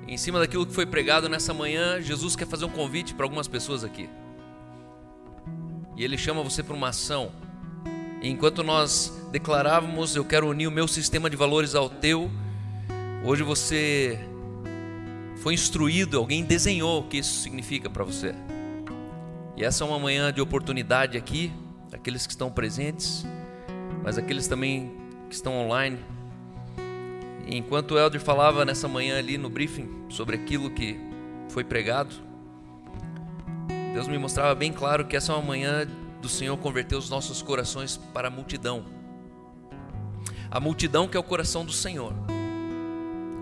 S2: Em cima daquilo que foi pregado nessa manhã, Jesus quer fazer um convite para algumas pessoas aqui. E ele chama você para uma ação enquanto nós declarávamos, eu quero unir o meu sistema de valores ao teu, hoje você foi instruído, alguém desenhou o que isso significa para você. E essa é uma manhã de oportunidade aqui, aqueles que estão presentes, mas aqueles também que estão online. Enquanto o Elder falava nessa manhã ali no briefing sobre aquilo que foi pregado, Deus me mostrava bem claro que essa é uma manhã do Senhor converter os nossos corações para a multidão. A multidão que é o coração do Senhor.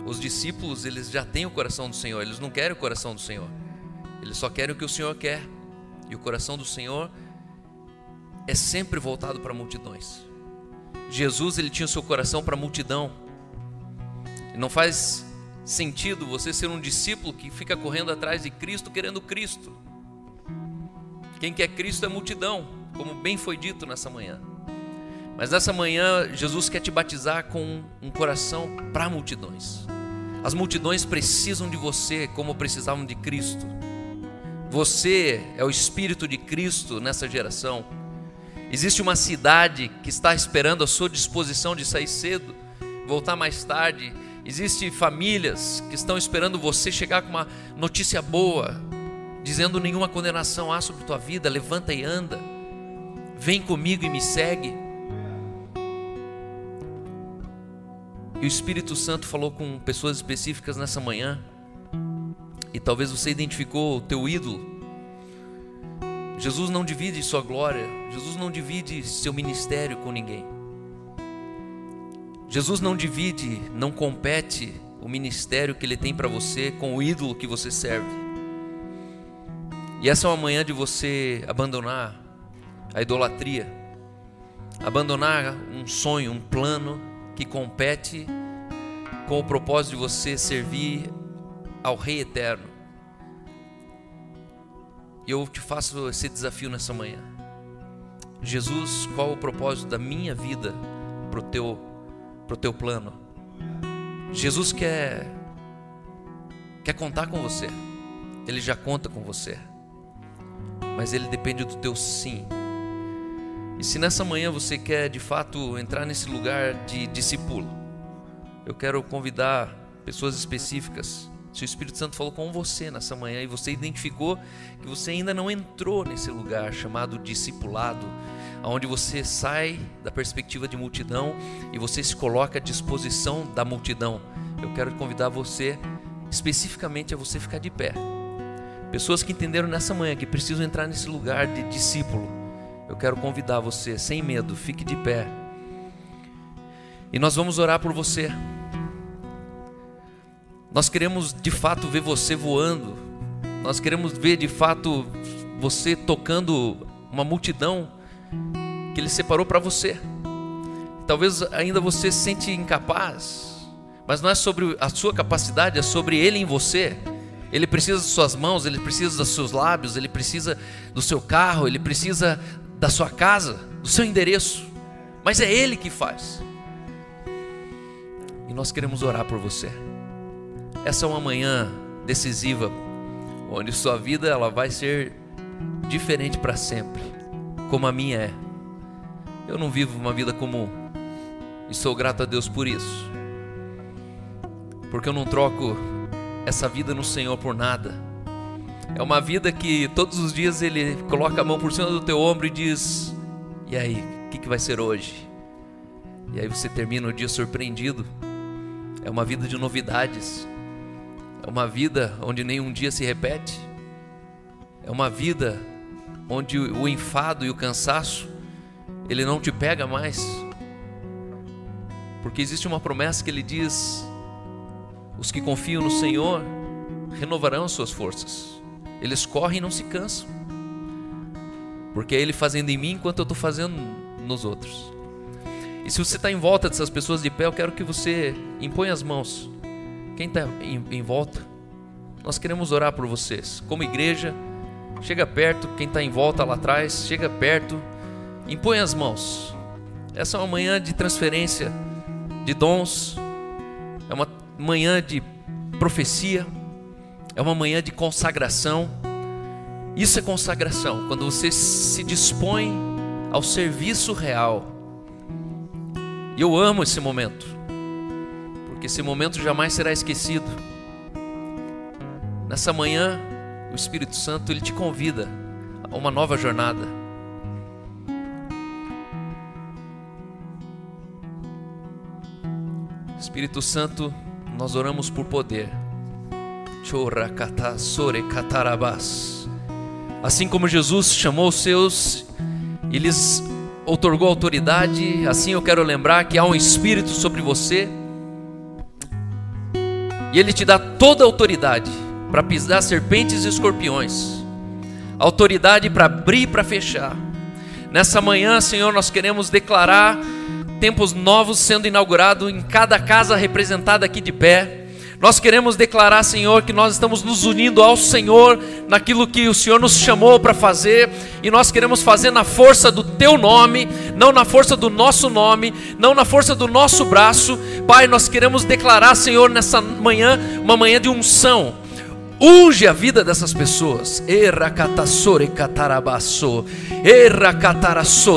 S2: Os discípulos, eles já têm o coração do Senhor, eles não querem o coração do Senhor. Eles só querem o que o Senhor quer. E o coração do Senhor é sempre voltado para multidões. Jesus, ele tinha o seu coração para a multidão. E não faz sentido você ser um discípulo que fica correndo atrás de Cristo querendo Cristo. Quem quer Cristo é multidão, como bem foi dito nessa manhã. Mas nessa manhã, Jesus quer te batizar com um coração para multidões. As multidões precisam de você como precisavam de Cristo. Você é o Espírito de Cristo nessa geração. Existe uma cidade que está esperando a sua disposição de sair cedo, voltar mais tarde. Existem famílias que estão esperando você chegar com uma notícia boa, dizendo nenhuma condenação há sobre tua vida, levanta e anda, vem comigo e me segue. E o Espírito Santo falou com pessoas específicas nessa manhã, e talvez você identificou o teu ídolo. Jesus não divide sua glória, Jesus não divide seu ministério com ninguém. Jesus não divide, não compete o ministério que ele tem para você com o ídolo que você serve. E essa é uma manhã de você abandonar a idolatria, abandonar um sonho, um plano que compete com o propósito de você servir ao Rei Eterno. E eu te faço esse desafio nessa manhã. Jesus, qual o propósito da minha vida para o teu, pro teu plano? Jesus quer, quer contar com você, Ele já conta com você mas ele depende do teu sim. E se nessa manhã você quer de fato entrar nesse lugar de discípulo, eu quero convidar pessoas específicas. Se o Espírito Santo falou com você nessa manhã e você identificou que você ainda não entrou nesse lugar chamado discipulado, onde você sai da perspectiva de multidão e você se coloca à disposição da multidão, eu quero convidar você especificamente a você ficar de pé. Pessoas que entenderam nessa manhã que precisam entrar nesse lugar de discípulo eu quero convidar você, sem medo, fique de pé. E nós vamos orar por você. Nós queremos de fato ver você voando. Nós queremos ver de fato você tocando uma multidão que Ele separou para você. Talvez ainda você se sente incapaz, mas não é sobre a sua capacidade, é sobre Ele em você. Ele precisa das suas mãos, ele precisa dos seus lábios, ele precisa do seu carro, ele precisa da sua casa, do seu endereço, mas é Ele que faz. E nós queremos orar por você. Essa é uma manhã decisiva, onde sua vida ela vai ser diferente para sempre, como a minha é. Eu não vivo uma vida comum e sou grato a Deus por isso, porque eu não troco essa vida no Senhor por nada. É uma vida que todos os dias ele coloca a mão por cima do teu ombro e diz: E aí, o que, que vai ser hoje? E aí você termina o dia surpreendido. É uma vida de novidades. É uma vida onde nenhum dia se repete. É uma vida onde o enfado e o cansaço ele não te pega mais. Porque existe uma promessa que ele diz: os que confiam no Senhor renovarão suas forças. Eles correm e não se cansam. Porque é Ele fazendo em mim enquanto eu estou fazendo nos outros. E se você está em volta dessas pessoas de pé, eu quero que você imponha as mãos. Quem está em, em volta, nós queremos orar por vocês. Como igreja, chega perto. Quem está em volta lá atrás, chega perto. Impõe as mãos. Essa é uma manhã de transferência de dons. É uma manhã de profecia é uma manhã de consagração. Isso é consagração, quando você se dispõe ao serviço real. E eu amo esse momento, porque esse momento jamais será esquecido. Nessa manhã, o Espírito Santo ele te convida a uma nova jornada. Espírito Santo, nós oramos por poder. Assim como Jesus chamou os seus e lhes otorgou autoridade, assim eu quero lembrar que há um Espírito sobre você e Ele te dá toda a autoridade para pisar serpentes e escorpiões, autoridade para abrir e para fechar. Nessa manhã, Senhor, nós queremos declarar tempos novos sendo inaugurados em cada casa representada aqui de pé. Nós queremos declarar, Senhor, que nós estamos nos unindo ao Senhor naquilo que o Senhor nos chamou para fazer, e nós queremos fazer na força do Teu nome, não na força do nosso nome, não na força do nosso braço. Pai, nós queremos declarar, Senhor, nessa manhã, uma manhã de unção unge a vida dessas pessoas.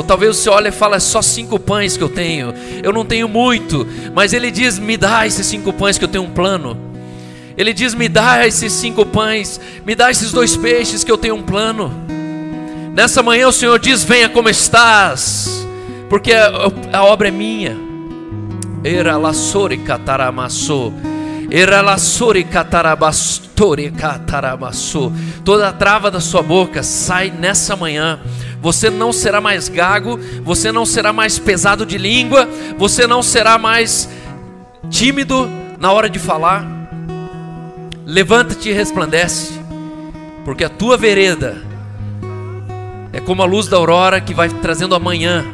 S2: Talvez você olhe e fale, é só cinco pães que eu tenho. Eu não tenho muito. Mas ele diz: me dá esses cinco pães que eu tenho um plano. Ele diz: me dá esses cinco pães. Me dá esses dois peixes que eu tenho um plano. Nessa manhã o Senhor diz: venha como estás. Porque a, a obra é minha. Era lassore cataramassou. Toda a trava da sua boca sai nessa manhã. Você não será mais gago, você não será mais pesado de língua, você não será mais tímido na hora de falar. Levanta-te e resplandece, porque a tua vereda é como a luz da aurora que vai trazendo a manhã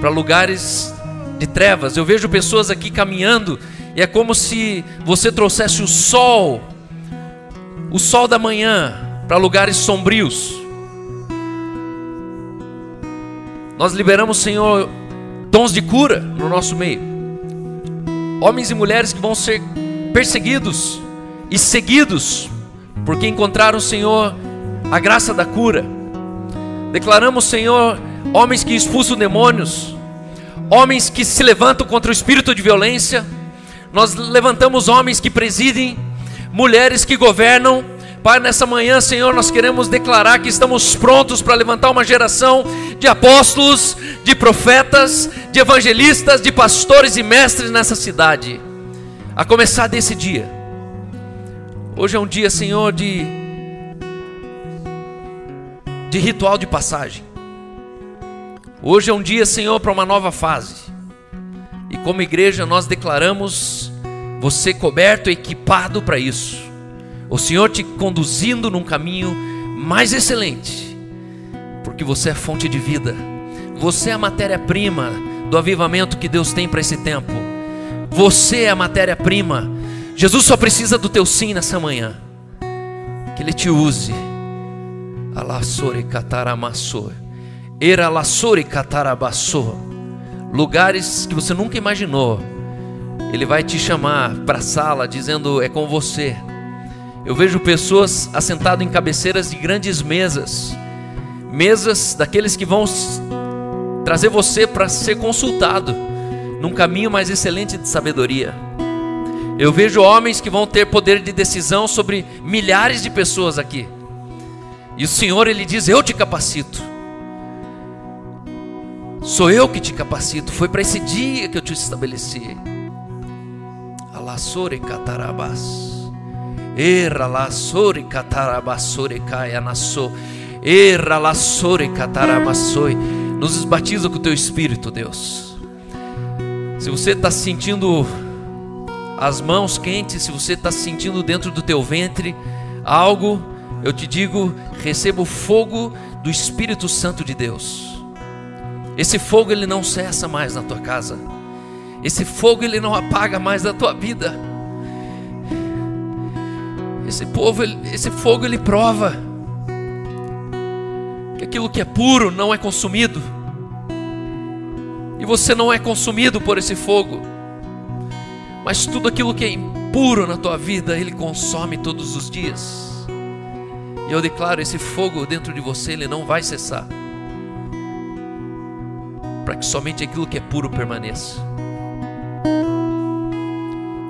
S2: para lugares de trevas. Eu vejo pessoas aqui caminhando e é como se você trouxesse o sol, o sol da manhã, para lugares sombrios. Nós liberamos, Senhor, dons de cura no nosso meio. Homens e mulheres que vão ser perseguidos e seguidos, porque encontraram, Senhor, a graça da cura. Declaramos, Senhor, homens que expulsam demônios, homens que se levantam contra o espírito de violência. Nós levantamos homens que presidem, mulheres que governam. Pai, nessa manhã, Senhor, nós queremos declarar que estamos prontos para levantar uma geração de apóstolos, de profetas, de evangelistas, de pastores e mestres nessa cidade. A começar desse dia. Hoje é um dia, Senhor, de de ritual de passagem. Hoje é um dia, Senhor, para uma nova fase. E como igreja nós declaramos você coberto, equipado para isso. O Senhor te conduzindo num caminho mais excelente, porque você é fonte de vida. Você é a matéria-prima do avivamento que Deus tem para esse tempo. Você é a matéria-prima. Jesus só precisa do teu sim nessa manhã. Que Ele te use Alassore cataramassor. Era lassore catarabassor. Lugares que você nunca imaginou. Ele vai te chamar para a sala dizendo: É com você. Eu vejo pessoas assentadas em cabeceiras de grandes mesas, mesas daqueles que vão trazer você para ser consultado num caminho mais excelente de sabedoria. Eu vejo homens que vão ter poder de decisão sobre milhares de pessoas aqui. E o Senhor ele diz: Eu te capacito. Sou eu que te capacito. Foi para esse dia que eu te estabeleci. Alassore catarabas. Era lassore catarabassore caia. Era lassore catarabassoi. Nos batiza com o teu espírito, Deus. Se você está sentindo as mãos quentes, se você está sentindo dentro do teu ventre algo eu te digo, receba o fogo do Espírito Santo de Deus. Esse fogo ele não cessa mais na tua casa. Esse fogo ele não apaga mais da tua vida. Esse povo, esse fogo ele prova que aquilo que é puro não é consumido. E você não é consumido por esse fogo. Mas tudo aquilo que é impuro na tua vida, ele consome todos os dias. E eu declaro: esse fogo dentro de você, ele não vai cessar. Para que somente aquilo que é puro permaneça.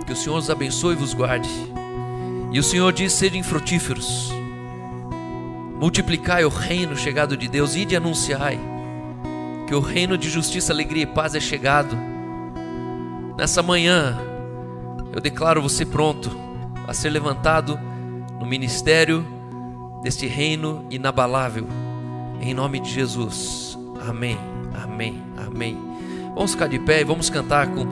S2: Que o Senhor os abençoe e vos guarde. E o Senhor diz: sejam frutíferos. Multiplicai o reino chegado de Deus, e de anunciai que o reino de justiça, alegria e paz é chegado. Nessa manhã, eu declaro você pronto a ser levantado no ministério deste reino inabalável. Em nome de Jesus. Amém. Amém. Amém. Vamos ficar de pé e vamos cantar com